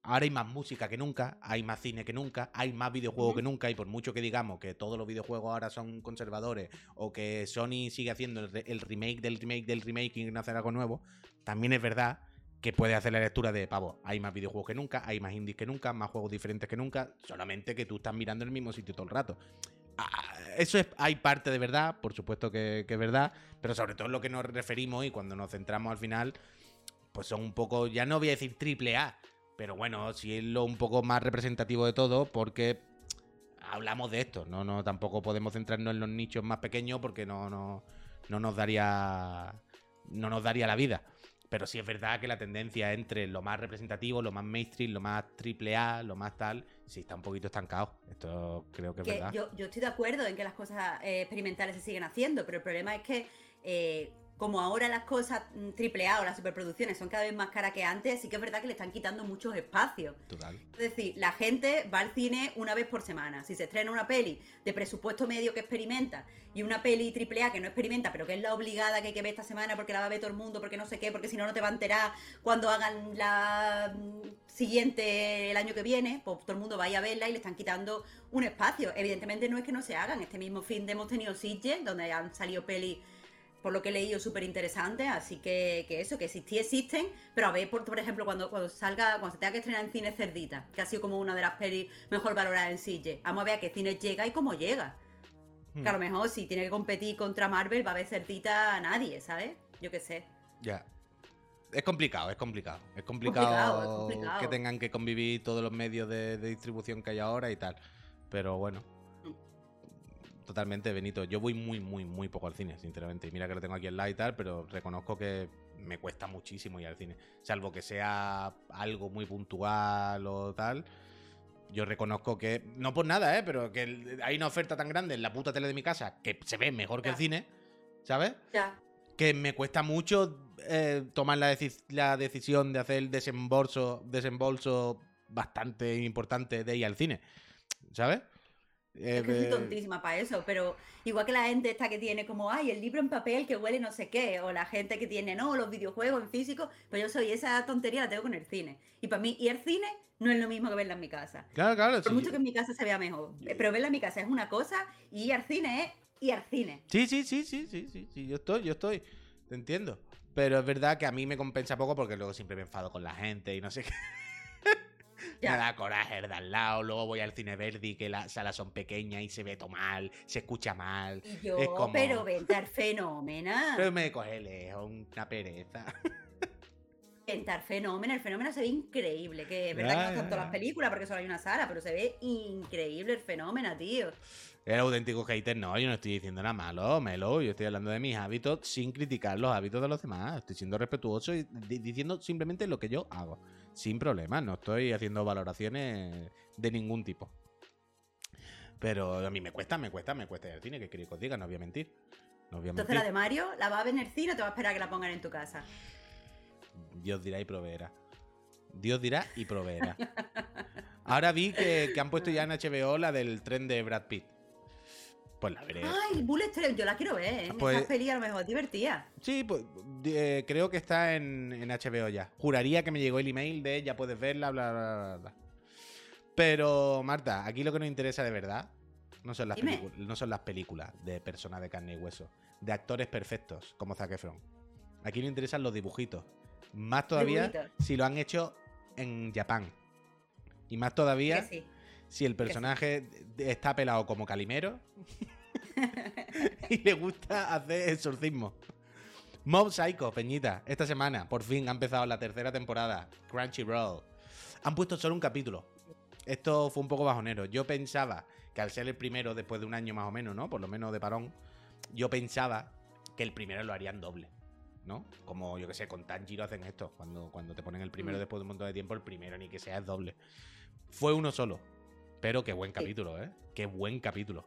Ahora hay más música que nunca, hay más cine que nunca, hay más videojuegos que nunca, y por mucho que digamos que todos los videojuegos ahora son conservadores o que Sony sigue haciendo el, re- el remake del remake del remake y no hacer algo nuevo, también es verdad que puede hacer la lectura de pavo. Hay más videojuegos que nunca, hay más indies que nunca, más juegos diferentes que nunca, solamente que tú estás mirando el mismo sitio todo el rato. Ah, Eso es, hay parte de verdad, por supuesto que, que es verdad, pero sobre todo lo que nos referimos y cuando nos centramos al final, pues son un poco, ya no voy a decir triple A, pero bueno, sí es lo un poco más representativo de todo porque hablamos de esto, no, no tampoco podemos centrarnos en los nichos más pequeños porque no, no, no nos daría no nos daría la vida. Pero sí es verdad que la tendencia entre lo más representativo, lo más mainstream, lo más triple A, lo más tal, sí está un poquito estancado. Esto creo que es verdad. yo, yo estoy de acuerdo en que las cosas eh, experimentales se siguen haciendo, pero el problema es que eh, como ahora las cosas mm, triple A o las superproducciones son cada vez más caras que antes, sí que es verdad que le están quitando muchos espacios. Total. Es decir, la gente va al cine una vez por semana. Si se estrena una peli de presupuesto medio que experimenta y una peli triple A que no experimenta, pero que es la obligada que hay que ver esta semana porque la va a ver todo el mundo, porque no sé qué, porque si no, no te va a enterar cuando hagan la mm, siguiente el año que viene, pues todo el mundo vaya a verla y le están quitando un espacio. Evidentemente no es que no se hagan. Este mismo fin de hemos tenido Sitges, donde han salido pelis por lo que he leído, súper interesante. Así que, que eso, que existí, existen. Pero a ver, por, por ejemplo, cuando, cuando salga, cuando se tenga que estrenar en cine Cerdita, que ha sido como una de las pelis mejor valoradas en Sitges. Vamos a ver a qué cine llega y cómo llega. Hmm. Que a lo mejor si tiene que competir contra Marvel, va a ver Cerdita a nadie, ¿sabes? Yo qué sé. Ya. Es complicado, es complicado. Es Complicado, complicado, es complicado. que tengan que convivir todos los medios de, de distribución que hay ahora y tal. Pero bueno. Totalmente, Benito. Yo voy muy, muy, muy poco al cine, sinceramente. Y mira que lo tengo aquí al lado y tal, pero reconozco que me cuesta muchísimo ir al cine. Salvo que sea algo muy puntual o tal. Yo reconozco que, no por nada, ¿eh? pero que hay una oferta tan grande en la puta tele de mi casa que se ve mejor que el cine, ¿sabes? Ya. que me cuesta mucho eh, tomar la, deci- la decisión de hacer el desembolso, desembolso bastante importante de ir al cine. ¿Sabes? Es que soy tontísima para eso, pero igual que la gente esta que tiene como, ay, el libro en papel que huele no sé qué, o la gente que tiene, no, los videojuegos en físico, pues yo soy esa tontería la tengo con el cine. Y para mí, ir al cine no es lo mismo que verla en mi casa. Claro, claro. Por sí. mucho que en mi casa se vea mejor. Pero verla en mi casa es una cosa y ir al cine es ir al cine. Sí, sí, sí, sí, sí, sí, sí, yo estoy, yo estoy. Te entiendo. Pero es verdad que a mí me compensa poco porque luego siempre me enfado con la gente y no sé qué. Ya. Me da coraje de al lado, luego voy al cine Verdi, que las salas son pequeñas y se ve todo mal, se escucha mal. Y yo, Es como- pero vente al fenómeno. Pero me coge lejos, una pereza. Inventar fenómeno, el fenómeno se ve increíble, que es verdad Ya, que no ya, tanto las películas porque solo hay una sala, pero se ve increíble el fenómeno, tío. El auténtico hater, no, yo no estoy diciendo nada malo, Melo. Yo estoy hablando de mis hábitos sin criticar los hábitos de los demás. Estoy siendo respetuoso y di- diciendo simplemente lo que yo hago. Sin problemas, no estoy haciendo valoraciones de ningún tipo. Pero a mí me cuesta, me cuesta, me cuesta ir al cine. Que queréis que os diga? No voy a mentir. No voy a Entonces la de Mario, ¿la va a ver en el cine o te va a esperar a que la pongan en tu casa? Dios dirá y proveerá. Dios dirá y proveerá. Ahora vi que, que han puesto ya en HBO la del tren de Brad Pitt. Pues la veré. Ay, Bullet Train, yo la quiero ver, ¿eh? Pues- Esa peli a lo mejor es divertida. Sí, pues eh, creo que está en, en HBO ya. Juraría que me llegó el email de ya puedes verla, bla, bla, bla, bla. Pero, Marta, aquí lo que nos interesa de verdad no son las, no son las películas de personas de carne y hueso, de actores perfectos como Zac Efron. Aquí nos interesan los dibujitos. Más todavía Dibujitos. si lo han hecho en Japón. Y más Que todavía sí. Si el personaje está pelado como Calimero y le gusta hacer exorcismo. Mob Psycho, Peñita, esta semana, por fin ha empezado la tercera temporada, Crunchyroll. Han puesto solo un capítulo. Esto fue un poco bajonero. Yo pensaba que al ser el primero después de un año más o menos, ¿no? Por lo menos de parón, yo pensaba que el primero lo harían doble, ¿no? Como yo que sé, con Tanjiro hacen esto. Cuando, cuando te ponen el primero Mm. después de un montón de tiempo, el primero ni que sea es doble. Fue uno solo. Pero qué buen capítulo, ¿eh? Qué buen capítulo.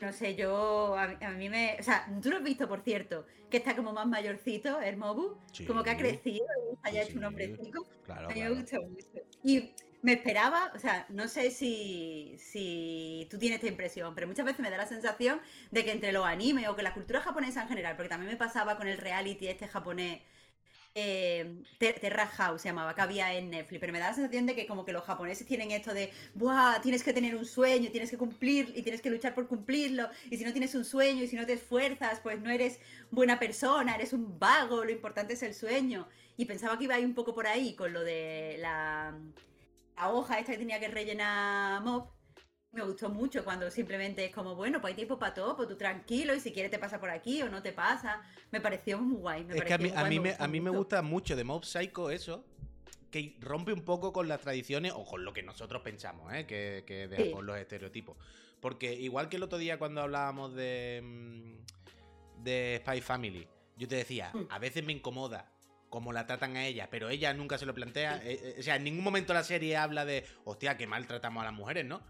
No sé, yo. A, a mí me. O sea, tú lo has visto, por cierto, que está como más mayorcito, el Mobu. Sí, Como que ha crecido, haya Sí, hecho un hombrecito. Claro, A mí claro. me gusta mucho. Y me esperaba, o sea, no sé si, si tú tienes esta impresión, pero muchas veces me da la sensación de que entre los animes o que la cultura japonesa en general, porque también me pasaba con el reality este japonés, eh, Ter- Terra House se llamaba, que había en Netflix, pero me da la sensación de que como que los japoneses tienen esto de, ¡buah! Tienes que tener un sueño, tienes que cumplir y tienes que luchar por cumplirlo, y si no tienes un sueño y si no te esfuerzas, pues no eres buena persona, eres un vago, lo importante es el sueño. Y pensaba que iba a ir un poco por ahí con lo de la, la hoja esta que tenía que rellenar Mob. Me gustó mucho cuando simplemente es como, bueno, pues hay tiempo para todo, pues tú tranquilo y si quieres te pasa por aquí o no te pasa. Me pareció muy guay. Me Es que a mí, a me, a mí me gusta mucho de Mob Psycho eso, que rompe un poco con las tradiciones o con lo que nosotros pensamos, ¿eh? que, que de- Sí. con los estereotipos. Porque igual que el otro día cuando hablábamos de, mm, de Spy Family, yo te decía, Mm. a veces me incomoda cómo la tratan a ella, pero ella nunca se lo plantea. eh, eh, o sea, en ningún momento la serie habla de, hostia, qué mal tratamos a las mujeres, ¿no?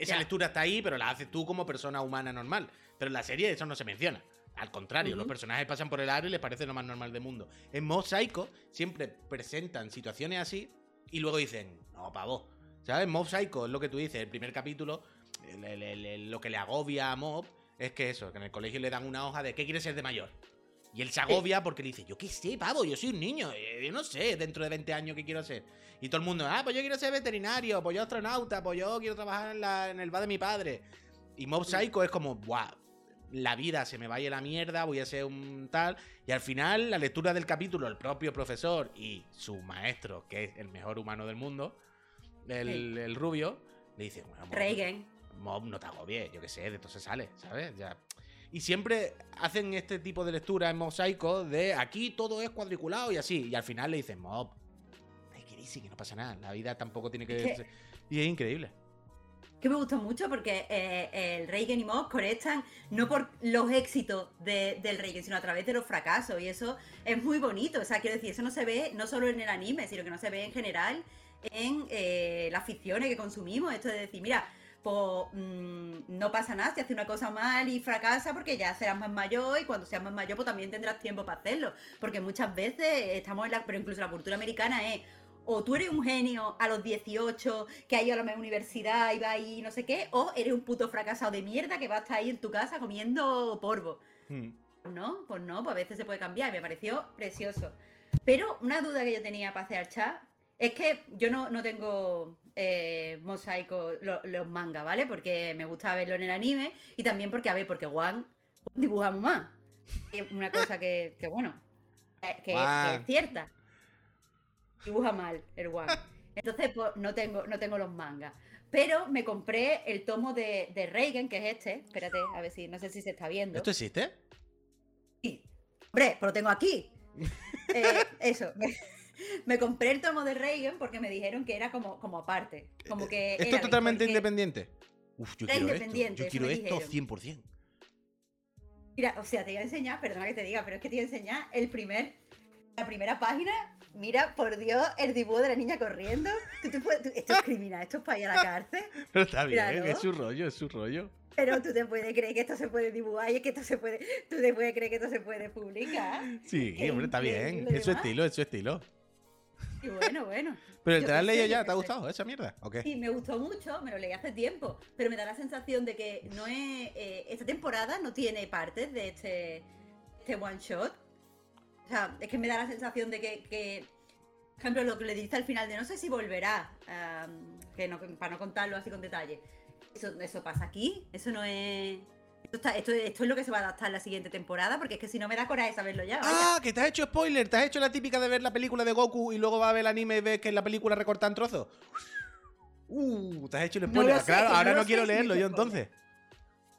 Esa Ya. lectura está ahí, pero la haces tú como persona humana normal. Pero en la serie eso no se menciona. Al contrario, los personajes pasan por el aro y les parece lo más normal del mundo. En Mob Psycho siempre presentan situaciones así y luego dicen, no, pavo. ¿Sabes? Mob Psycho es lo que tú dices, el primer capítulo, el- el- el- el- lo que le agobia a Mob es que eso, que en el colegio le dan una hoja de qué quiere ser de mayor. Y él se agobia porque le dice, yo qué sé, pavo, yo soy un niño, eh, yo no sé dentro de 20 años qué quiero ser. Y todo el mundo, ah, pues yo quiero ser veterinario, pues yo astronauta, pues yo quiero trabajar en, la- en el bar de mi padre. Y Mob Psycho es como, buah, la vida se me vaya a la mierda, voy a ser un tal. Y al final, la lectura del capítulo, el propio profesor y su maestro, que es el mejor humano del mundo, el, el rubio, le dice, bueno, Mob. Mob, no te agobies, yo qué sé, de esto se sale, ¿sabes? Ya. Y siempre hacen este tipo de lectura en Psycho de aquí todo es cuadriculado y así. Y al final le dicen, Mob, take it easy, que no pasa nada. La vida tampoco tiene que... Que- ser-". Y es increíble. Que me gustó mucho porque eh, el Reigen y Mob conectan no por los éxitos de- del Reigen, sino a través de los fracasos. Y eso es muy bonito. O sea, quiero decir, eso no se ve no solo en el anime, sino que no se ve en general en eh, las ficciones que consumimos. Esto de decir, mira, pues no pasa nada si haces una cosa mal y fracasa porque ya serás más mayor y cuando seas más mayor pues también tendrás tiempo para hacerlo. Porque muchas veces estamos en la... Pero incluso la cultura americana es o tú eres un genio a los 18 que ha ido a la universidad y va ahí no sé qué, o eres un puto fracasado de mierda que va a estar ahí en tu casa comiendo polvo. Hmm. No, pues no, pues a veces se puede cambiar, me pareció precioso. Pero una duda que yo tenía para hacer al chat es que yo no, no tengo eh, mosaico lo- los mangas, ¿vale? Porque me gusta verlo en el anime y también porque, a ver, porque Juan dibuja más. Una cosa que, que, bueno, que, que- es cierta. Dibuja mal el Juan. Entonces, pues no tengo, no tengo los mangas. Pero me compré el tomo de, de Reigen, que es este. Espérate, a ver si, no sé si se está viendo. ¿Esto existe? Sí. Hombre, pues lo tengo aquí. Eh, eso, me, compré el tomo de Reagan porque me dijeron que era como, como aparte. Como que ¿Esto era es totalmente independiente? Uf, yo quiero esto. independiente, Yo eso quiero esto dijeron. 100%. Mira, o sea, te voy a enseñar, perdona que te diga, pero es que te voy a enseñar el primer, la primera página. Mira, por Dios, el dibujo de la niña corriendo. Tú te puedes- tú- esto es criminal, esto es para ir a la cárcel. Pero está bien, Míralo. es su rollo, es su rollo. Pero tú te puedes creer que esto se puede dibujar y es que esto se puede. Tú te puedes creer que esto se puede publicar. Sí, hombre, está bien. Es su estilo, es su estilo. Y bueno, bueno. Pero el te lo has leído ya, ¿te ha gustado esa mierda? ¿O qué? Sí, me gustó mucho, me lo leí hace tiempo, pero me da la sensación de que no es. eh, esta temporada no tiene partes de este, este one shot. O sea, es que me da la sensación de que, que, por ejemplo, lo que le dice al final de no sé si volverá, que no, para no contarlo así con detalle. Eso, eso pasa aquí, eso no es. Esto, está- esto, esto es lo que se va a adaptar en la siguiente temporada, porque es que si no me da coraje saberlo ya. vaya. Ah, que te has hecho spoiler, te has hecho la típica de ver la película de Goku y luego va a ver el anime y ves que en la película recortan trozos. Uh, te has hecho el spoiler. sé, claro, ahora no quiero leerlo yo spoiler. entonces.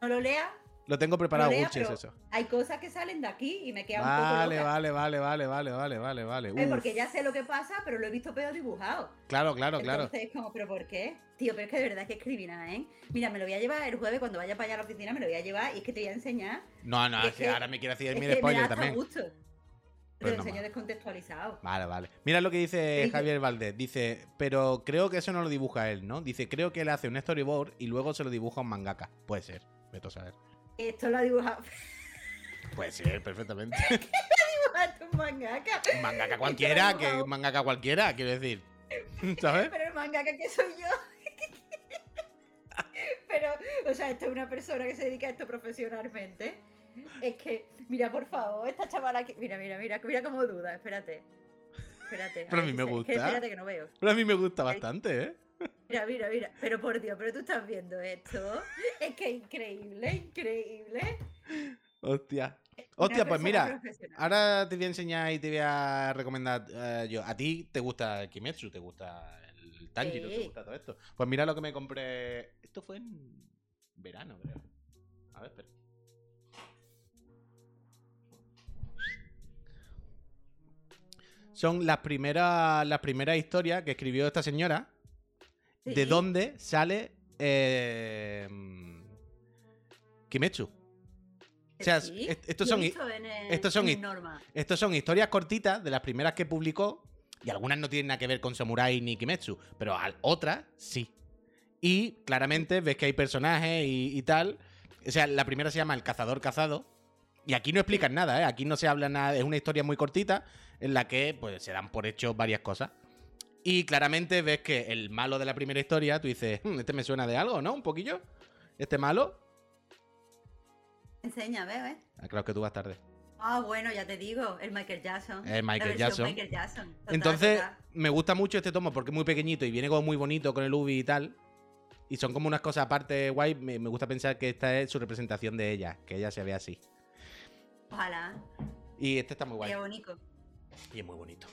No lo lea, Lo tengo preparado, lea, pero eso. hay cosas que salen de aquí y me queda un poco Vale, loca. vale, vale, vale, vale, vale, vale, vale. Eh, porque ya sé lo que pasa, pero lo he visto peor dibujado. Claro, claro, claro. Entonces es como, ¿pero por qué? Tío, pero es que de verdad que es criminal, ¿eh? Mira, me lo voy a llevar el jueves cuando vaya para allá a la oficina, me lo voy a llevar y es que te voy a enseñar. No, no, es es que que- ahora me quiere hacer Es mi que me da spoiler hasta también. gusto. Te Pues lo no enseño descontextualizado. Vale, vale. Mira lo que dice? Javier Valdés. Dice, pero creo que eso no lo dibuja él, ¿no? Dice, creo que él hace un storyboard y luego se lo dibuja un mangaka. Puede ser, vete a saber. Esto lo ha dibujado Puede ser, perfectamente. dibujaste un mangaka. Un mangaka cualquiera, que un mangaka cualquiera, quiero decir. ¿Sabes? Pero el mangaka que soy yo. Pero, o sea, esto es una persona que se dedica a esto profesionalmente. Es que, mira, por favor, esta chavala aquí. Mira, mira, mira, mira cómo duda, espérate. Espérate. Pero a mí me que gusta. espérate que no veo. Pero a mí me gusta bastante, ¿eh? Mira, mira, mira. Pero por Dios, pero tú estás viendo esto. Es que increíble, increíble. Hostia. Hostia, pues mira, ahora te voy a enseñar y te voy a recomendar eh, yo. A ti te gusta el Kimetsu, te gusta el Tanjiro, te gusta todo esto. Pues mira lo que me compré. Esto fue en verano, creo. A ver, espera. Son las primeras, las primeras historias que escribió esta señora. De dónde sale eh, Kimetsu. O sea, Sí, est- estos son, el- estos son estos son historias cortitas de las primeras que publicó. Y algunas no tienen nada que ver con Samurai ni Kimetsu. Pero al- otras sí. Y claramente ves que hay personajes y, y tal. O sea, la primera se llama El cazador cazado. Y aquí no explican nada, ¿eh? Aquí no se habla nada. Es una historia muy cortita en la que pues, se dan por hecho varias cosas. Y claramente ves que el malo de la primera historia, tú dices, "Hmm, este me suena de algo, ¿no? Un poquillo. Este malo. Enseña, ve, ve. Ah, claro que tú vas tarde. Ah, bueno, ya te digo, el Michael Jackson. El Michael Jackson. Michael Jackson. Total, Entonces, total. me gusta mucho este tomo porque es muy pequeñito y viene como muy bonito con el Ubi y tal. Y son como unas cosas aparte guay. Me, me gusta pensar que esta es su representación de ella, que ella se ve así. Ojalá. Y este está muy guay. Qué bonito. Y es muy bonito.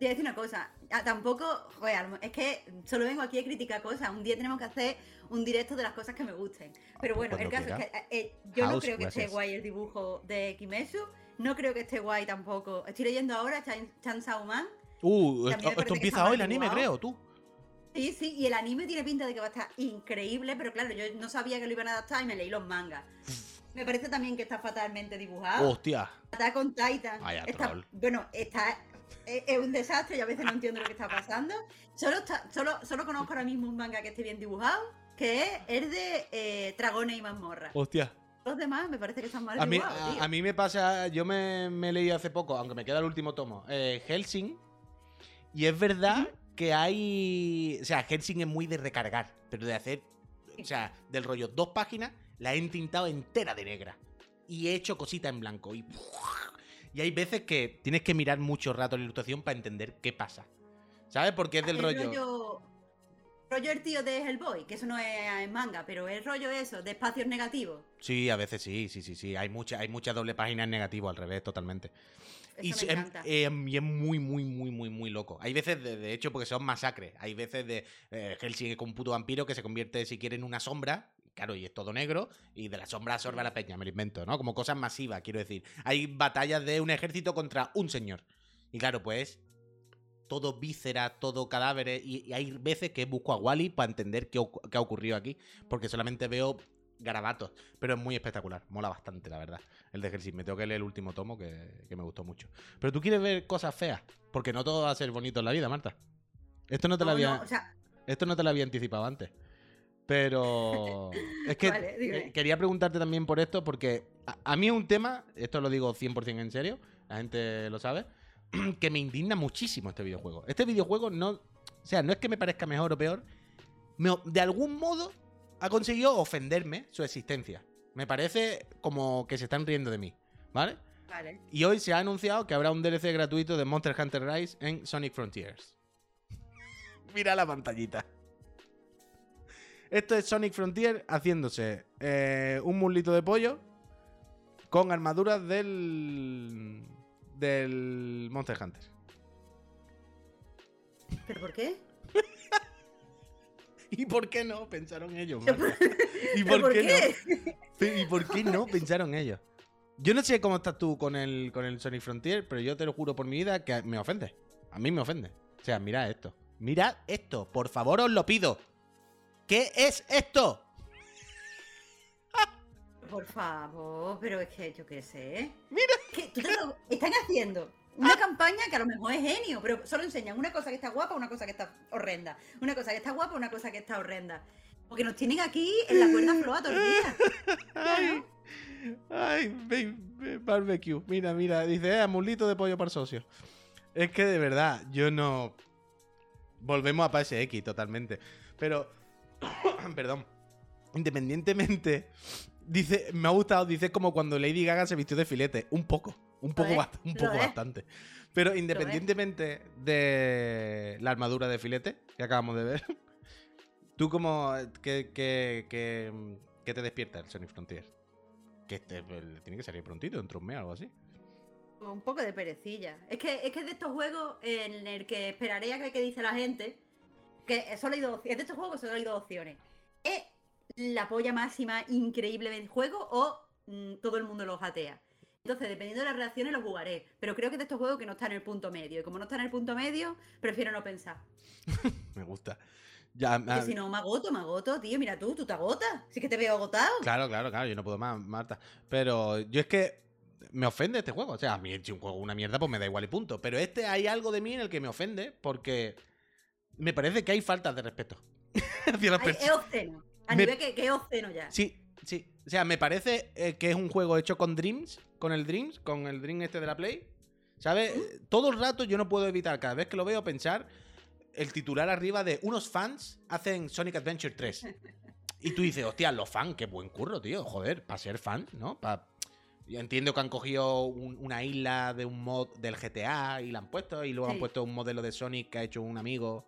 Te voy a decir una cosa, ah, tampoco, joder, es que solo vengo aquí a criticar cosas. Un día tenemos que hacer un directo de las cosas que me gusten. Pero bueno, Cuando el caso quiera. es que eh, eh, yo no creo que gracias. esté guay el dibujo de Kimetsu. No creo que esté guay tampoco. Estoy leyendo ahora Chan, Chan Man. Uh, esto, empieza hoy el anime, creo, tú. Sí, sí, y el anime tiene pinta de que va a estar increíble, pero claro, yo no sabía que lo iban a adaptar y me leí los mangas. Me parece también que está fatalmente dibujado. Hostia. Está con Titan. Vaya está- troll. bueno, está es, es un desastre y a veces no entiendo lo que está pasando. Solo, está- solo, solo conozco ahora mismo un manga que esté bien dibujado, que es el de eh, Dragones y Mazmorra. Hostia. Los demás me parece que están mal A mí, dibujados, a, mí me pasa, yo me, me he leído hace poco, aunque me queda el último tomo, eh, Helsing. Y es verdad que hay. O sea, Helsing es muy de recargar, pero de hacer. O sea, del rollo, dos páginas, la he entintado entera de negra. Y he hecho cositas en blanco. Y, y hay veces que tienes que mirar mucho rato la ilustración para entender qué pasa. ¿Sabes? Porque es del el rollo. rollo. rollo el tío de Hellboy, que eso no es en manga, pero es rollo eso, de espacios negativos. Sí, a veces sí, sí, sí, sí. Hay mucha, hay mucha doble página en negativo, al revés, totalmente. Eso me encanta. eh, y es muy, muy, muy, muy, muy loco. Hay veces, de, de hecho, porque son masacres. Hay veces de eh, Helsing es como un puto vampiro que se convierte, si quiere, en una sombra claro, y es todo negro, y de la sombra absorbe a la peña, me lo invento, ¿no? Como cosas masivas, quiero decir. Hay batallas de un ejército contra un señor. Y claro, pues todo vísceras, todo cadáveres. Y, hay veces que busco a Wally para entender qué, ha ocurrido aquí. Porque solamente veo garabatos. Pero es muy espectacular. Mola bastante, la verdad. El de Hellsing. Me tengo que leer el último tomo que, me gustó mucho. Pero tú quieres ver cosas feas. Porque no todo va a ser bonito en la vida, Marta. Esto no te lo había. Esto no te lo había anticipado antes. Pero es que eh, quería preguntarte también por esto, porque a, a, mí es un tema, esto lo digo 100% en serio, la gente lo sabe, que me indigna muchísimo este videojuego. Este videojuego no. O sea, no es que me parezca mejor o peor. de algún modo ha conseguido ofenderme su existencia. Me parece como que se están riendo de mí. ¿Vale? Vale. Y hoy se ha anunciado que habrá un DLC gratuito de Monster Hunter Rise en Sonic Frontiers. Mira la pantallita. Esto es Sonic Frontier haciéndose eh, un mulito de pollo con armaduras del del Monster Hunter. ¿Pero por qué? ¿Y por qué no? Pensaron ellos. ¿Y por, qué, no? ¿Y por qué no? Pensaron ellos. Yo no sé cómo estás tú con el, con el Sonic Frontier, pero yo te lo juro por mi vida que me ofende. A mí me ofende. O sea, mirad esto. Mirad esto. Por favor, os lo pido. ¿Qué es esto? Por favor, pero es que yo qué sé. Mira. están haciendo una campaña que a lo mejor es genio, pero solo enseñan una cosa que está guapa, una cosa que está horrenda. Una cosa que está guapa, una cosa que está horrenda. Porque nos tienen aquí en la cuerda floa todo el día. Ay, ay barbecue. Mira, mira, dice, eh, amulito de pollo para socio. Es que de verdad, yo no. Volvemos a PSX totalmente. Pero. Perdón. Independientemente Dice, me ha gustado, dice como cuando Lady Gaga se vistió de filete. Un poco, un poco, un poco bastante. Pero independientemente de la armadura de filete que acabamos de ver, ¿tú como que, te despierta el Sonic Frontier? Que este, tiene que salir prontito, de un mes o algo así. Un poco de perecilla. Es que, es que de estos juegos en el que esperaré a qué dice la gente, que solo hay dos, es de estos juegos solo hay dos opciones. Es la polla máxima increíble del juego o mm, todo el mundo lo jatea. Entonces, dependiendo de las reacciones, lo jugaré. Pero creo que de estos juegos que no está en el punto medio. Y como no está en el punto medio, prefiero no pensar. me gusta. Ya, que si no, me agoto, me agoto, tío. Mira tú, tú te agotas. Sí que te veo agotado. Claro, claro, claro. Yo no puedo más, Marta. Pero yo es que me ofende este juego. O sea, a mí si un juego una mierda, pues me da igual y punto. Pero este hay algo de mí en el que me ofende porque me parece que hay falta de respeto. hacia las Es obsceno. A nivel que, que, es obsceno ya. Sí, sí. O sea, me parece eh, que es un juego hecho con Dreams, con el Dreams, con el Dream este de la Play. ¿Sabes? Todo el rato yo no puedo evitar, cada vez que lo veo, pensar el titular arriba de unos fans hacen Sonic Adventure 3. Y tú dices, hostia, los fans, qué buen curro, tío. Joder, para ser fan, ¿no? Yo entiendo que han cogido una isla de un mod del GTA y la han puesto, y luego han puesto un modelo de Sonic que ha hecho un amigo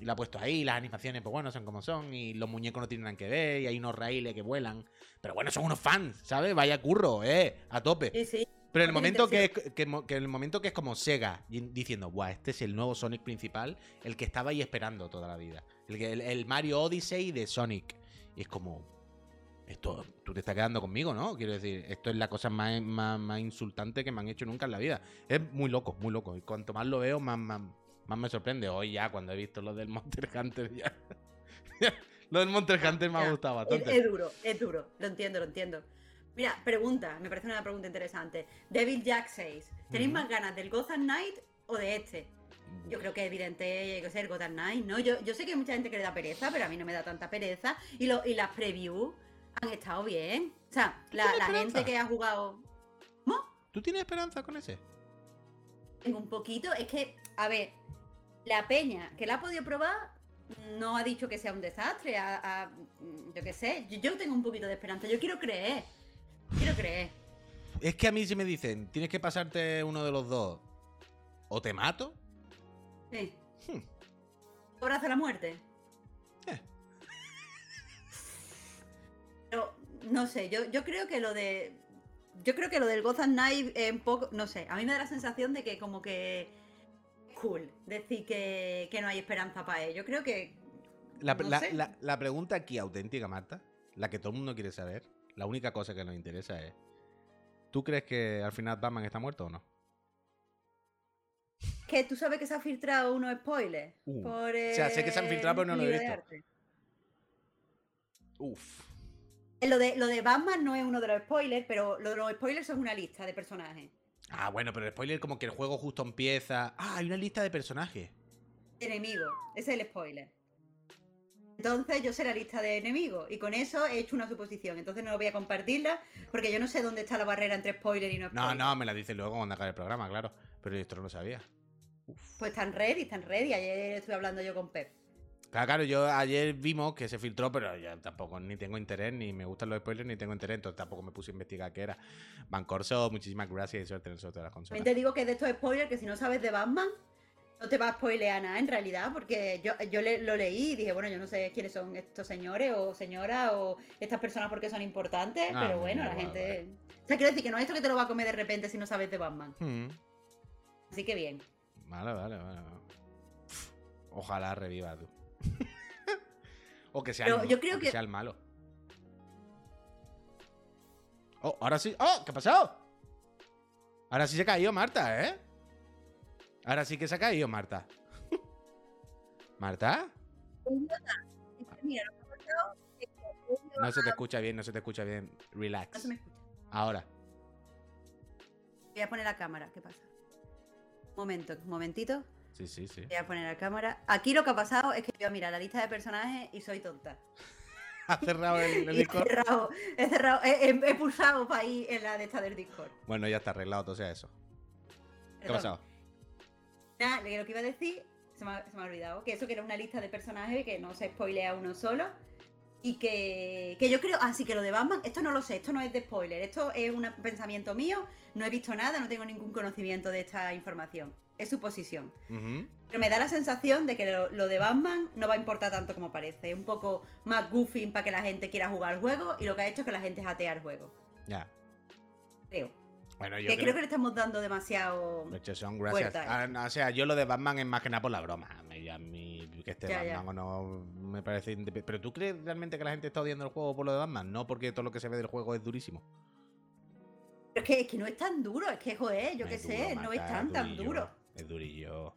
y lo ha puesto ahí, las animaciones, pues bueno, son como son, y los muñecos no tienen nada que ver, y hay unos raíles que vuelan. Pero bueno, son unos fans, ¿sabes? Vaya curro, ¿eh? A tope. Sí, sí. Pero en el momento que, que, el momento que es como Sega diciendo, guau, este es el nuevo Sonic principal, el que estaba ahí esperando toda la vida. El, el, Mario Odyssey de Sonic. Y es como, esto, tú te estás quedando conmigo, ¿no? Quiero decir, esto es la cosa más, más, insultante que me han hecho nunca en la vida. Es muy loco, muy loco. Y cuanto más lo veo, más, más, más me sorprende. Hoy ya, cuando he visto lo del Monster Hunter, ya. lo del Monster Hunter me ha gustado bastante. Es, duro, es duro. Lo entiendo, lo entiendo. Mira, pregunta, me parece una pregunta interesante. Devil Jack 6. ¿Tenéis más ganas del Gotham Knight o de este? Yo creo que es evidente que ser Gotham Knight, ¿no? Yo, yo sé que hay mucha gente que le da pereza, pero a mí no me da tanta pereza. Y, lo, y las previews han estado bien. O sea, la, gente que ha jugado. ¿Cómo? ¿Tú tienes esperanza con ese? Tengo un poquito. Es que, a ver, la peña que la ha podido probar no ha dicho que sea un desastre. yo qué sé, yo, tengo un poquito de esperanza. Yo quiero creer. Quiero creer. Es que a mí si me dicen, tienes que pasarte uno de los dos, o te mato. Sí. Hmm. ¿Abrazo la muerte? Eh. Pero, no sé, yo, yo creo que lo de. Yo creo que lo del Gotham Knight es un poco. No sé, a mí me da la sensación de que como que cool decir que, no hay esperanza para ello. Creo que. La, pregunta aquí auténtica, Marta, la que todo el mundo quiere saber, la única cosa que nos interesa es, ¿tú crees que al final Batman está muerto o no? Que tú sabes que se ha filtrado unos spoilers. Uh, por, o sea, sé que se han filtrado, pero no lo he visto. Uf. Eh, Lo de, lo de Batman no es uno de los spoilers, pero lo de los spoilers son una lista de personajes. Ah, bueno, pero el spoiler como que el juego justo empieza. Ah, hay una lista de personajes. Enemigo. Ese es el spoiler. Entonces yo sé la lista de enemigos y con eso he hecho una suposición. Entonces no voy a compartirla porque yo no sé dónde está la barrera entre spoiler y no No, spoiler. no, me la dice luego cuando acabe el programa, claro. Pero yo esto no lo sabía. Uf. Pues están ready, están ready. Ayer estuve hablando yo con Pep. Claro, claro, yo ayer vimos que se filtró, pero yo tampoco ni tengo interés, ni me gustan los spoilers, ni tengo interés, entonces tampoco me puse a investigar qué era. Bancorso, muchísimas gracias y suerte en el sorteo de las consolas. Te digo que de estos spoilers que si no sabes de Batman, no te va a spoilear nada en realidad, porque yo, yo le- lo leí y dije, bueno, yo no sé quiénes son estos señores o señoras o estas personas porque son importantes, Ah, pero bueno, la gente... O sea, quiero decir que no es esto que te lo va a comer de repente si no sabes de Batman. Hmm, Así que bien. Vale, vale, vale. Ojalá reviva tú. O que sea, el, yo creo o que- sea el malo. Oh, ahora sí. ¡Oh! ¿Qué ha pasado? Ahora sí se ha caído Marta, ¿eh? Ahora sí que se ha caído Marta. ¿Marta? Mira, lo que ha pasado es que No se te escucha bien, no se te escucha bien. no Relax. se me escucha. Ahora. Voy a poner la cámara, ¿qué pasa? Un momento, un momentito. Sí, sí, sí. Voy a poner la cámara. Aquí lo que ha pasado es que yo mira la lista de personajes y soy tonta. ¿Has cerrado el, el Y he Discord? cerrado, he cerrado, he, he- he pulsado para ir en la de esta del Discord. Bueno, ya está arreglado, todo sea eso. ¿Qué ha pasado? Nada, lo que lo que iba a decir, se me, ha, se me ha olvidado, que eso que era una lista de personajes que no se spoilea uno solo. Y que, que yo creo, así que lo de Batman, esto no lo sé, esto no es de spoiler, esto es un pensamiento mío, no he visto nada, no tengo ningún conocimiento de esta información. Es suposición. Ujú. Pero me da la sensación de que lo, lo de Batman no va a importar tanto como parece. Es un poco más goofy para que la gente quiera jugar al juego y lo que ha hecho es que la gente jatea el juego. Ya. Creo. Bueno, yo Que creo, creo que le estamos dando demasiado. Leche son, gracias. Ah, no, o sea, yo lo de Batman es más que nada por la broma. A mí que este Ya, ya. Batman o no me parece. Pero tú crees realmente que la gente está odiando el juego por lo de Batman? No porque todo lo que se ve del juego es durísimo. Pero es que, es que no es tan duro, es que, joder, yo qué sé, duro, no es tan, tan duro. Es durillo.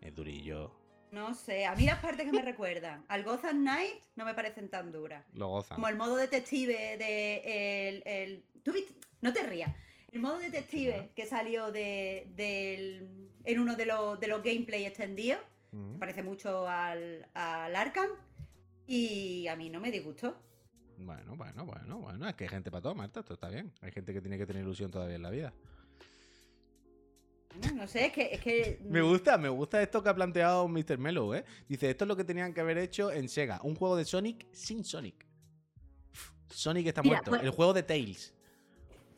Es durillo. No sé, a mí las partes que me recuerdan al Gotham Knight no me parecen tan duras. Lo gozan. Como el modo detective de el, el- ¿tú viste? No te rías. El modo detective que salió de, del, en uno de los, de los gameplay extendidos. Se parece mucho al, al Arkham. Y a mí no me disgustó. Bueno, bueno, bueno, bueno. Es que hay gente para todo, Marta. Esto está bien. Hay gente que tiene que tener ilusión todavía en la vida. No sé, es que. Es que Me gusta, me gusta esto que ha planteado Mr. Mellow, ¿eh? Dice, esto es lo que tenían que haber hecho en Sega. Un juego de Sonic sin Sonic. Sonic está Mira, muerto. pues- El juego de Tails.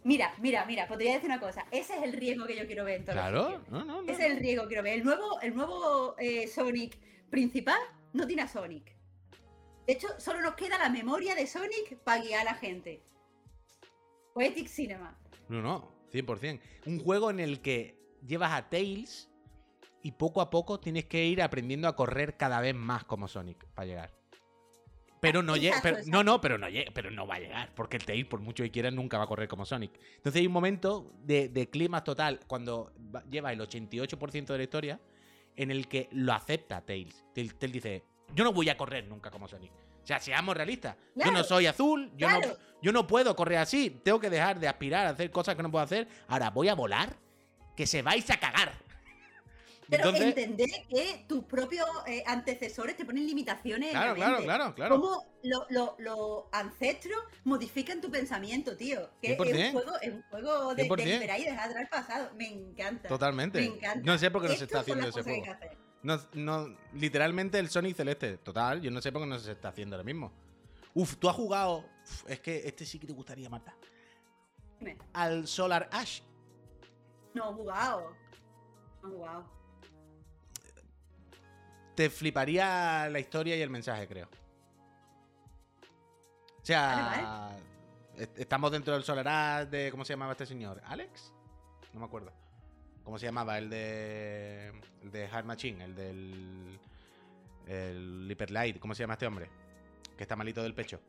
Mira, mira, mira, pues te voy a decir una cosa. Ese es el riesgo que yo quiero ver en todos Claro. No, no, no. Ese es el riesgo que quiero ver. El nuevo, el nuevo eh, Sonic principal no tiene a Sonic. De hecho, solo nos queda la memoria de Sonic para guiar a la gente. Poetic Cinema. No, no, 100%. Un juego en el que llevas a Tails y poco a poco tienes que ir aprendiendo a correr cada vez más como Sonic para llegar. Pero no llega, no, no, pero no llega, pero no va a llegar, porque el Tails, por mucho que quiera, nunca va a correr como Sonic. Entonces hay un momento de, de clima total, cuando va- lleva el 88% de la historia, en el que lo acepta Tails. Tails, Tails dice, yo no voy a correr nunca como Sonic. O sea, seamos realistas. Yo no soy azul, yo no, yo no puedo correr así. Tengo que dejar de aspirar a hacer cosas que no puedo hacer. Ahora voy a volar. Que se vais a cagar. Pero Entonces, entender que tus propios eh, antecesores te ponen limitaciones. claro, claro, claro, claro. Cómo lo- lo- los ancestros modifican tu pensamiento, tío. Que es 100%. un juego, es un juego de, 100%. de esperar y dejar atrás el pasado. Me encanta. Totalmente. Me encanta. No sé por qué no se está haciendo ese juego. No, no, literalmente el Sonic Celeste. Total, yo no sé por qué no se está haciendo ahora mismo. Uf, tú has jugado. uf, es que este sí que te gustaría, Marta. Dime. Al Solar Ash. No he jugado. No he jugado. Te fliparía la historia y el mensaje, creo. O sea, est- estamos dentro del Solar Ash de. ¿Cómo se llamaba este señor? ¿Alex? No me acuerdo. ¿Cómo se llamaba? El de. El de Hard Machine, el del. El Hyper Light. ¿Cómo se llama este hombre? Que está malito del pecho.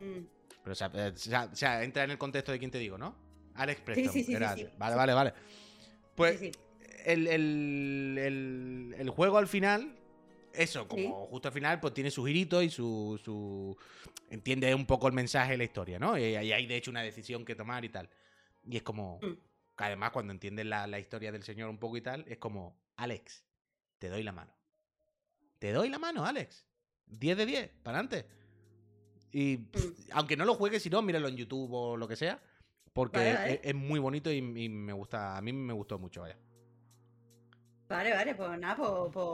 Mm. Pero o sea, eh, o sea, entra en el contexto de quién te digo, ¿no? Alex Preston. sí, sí, sí. Vale, vale, vale. Pues el- el- el juego al final, eso, como Sí. justo al final, pues tiene su girito y su, su- Entiende un poco el mensaje de la historia, ¿no? Y, y hay de hecho una decisión que tomar y tal. Y es como... Mm. que Además, cuando entiendes la, la historia del señor un poco y tal, es como, Alex, te doy la mano. Te doy la mano, Alex. 10 de 10, para adelante. Y pff, Mm. aunque no lo juegues, si no, míralo en YouTube o lo que sea. Porque Vale, vale. Es, es muy bonito y, y me gusta. A mí me gustó mucho, vaya. Vale, vale, pues nada, pues, pues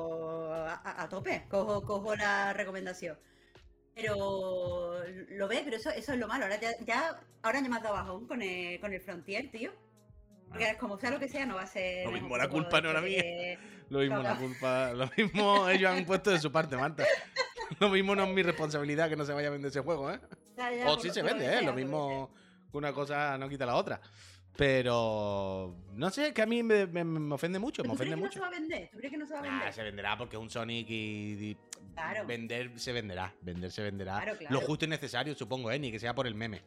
a, tope. Cojo, cojo la recomendación. Pero lo ves, pero eso, eso es lo malo. Ahora ya, ya, ahora ya me has dado bajón con el, con el Frontier, tío. Porque es como sea lo que sea, no va a ser. Lo mismo, la culpa no era después de- Lo mismo, la culpa. Lo mismo ellos han puesto de su parte, Marta. Lo mismo no es mi responsabilidad que no se vaya a vender ese juego, ¿eh? Ya, ya, O sí se vende, ¿eh? sea, Lo mismo que una cosa no quita la otra. Pero no sé, que a mí me, me- me ofende mucho, me ¿Tú crees ofende que no mucho. se va a vender? ¿Tú crees que no se va a Ah, vender? se venderá porque es un Sonic y, Claro. vender se venderá, vender se venderá. Claro, Lo justo y necesario, supongo, ¿eh? Ni que sea por el meme.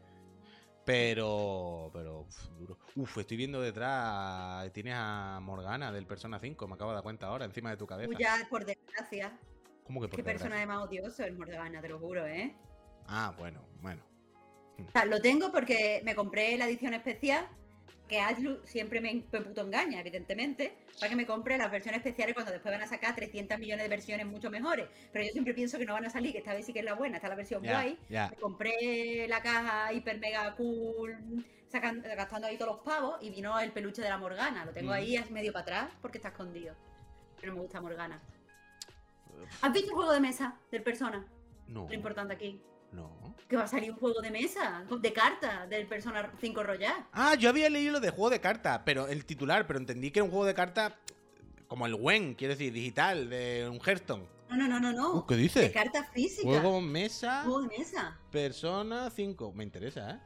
Pero, pero, uf, duro. Uf, estoy viendo detrás, tienes a Morgana del Persona 5, me acabo de dar cuenta ahora, encima de tu cabeza. Tú ya, por desgracia. ¿Cómo que por Qué desgracia? personaje más odioso el Mordegana, te lo juro, ¿eh? Ah, bueno, bueno. O sea, lo tengo porque me compré la edición especial, que Atlus siempre me, me puto engaña, evidentemente, para que me compre las versiones especiales cuando después van a sacar 300 millones de versiones mucho mejores. Pero yo siempre pienso que no van a salir, que esta vez sí que es la buena, esta es la versión Ya, guay. Me compré la caja hiper mega cool, sacan- gastando ahí todos los pavos, y vino el peluche de la Morgana. Lo tengo Mm. ahí es medio para atrás porque está escondido. Pero me gusta Morgana. ¿Has visto el juego de mesa del Persona? No, Lo importante aquí. No. Que va a salir un juego de mesa, de cartas, del Persona 5 Royal. Ah, yo había leído lo de juego de cartas, pero el titular, pero entendí que era un juego de cartas como el Wen, quiero decir, digital, de un Hearthstone. No, no, no, no, no. Uh, ¿Qué de dice? cartas físicas. Juego mesa, Juego de mesa. persona 5. Me interesa, ¿eh?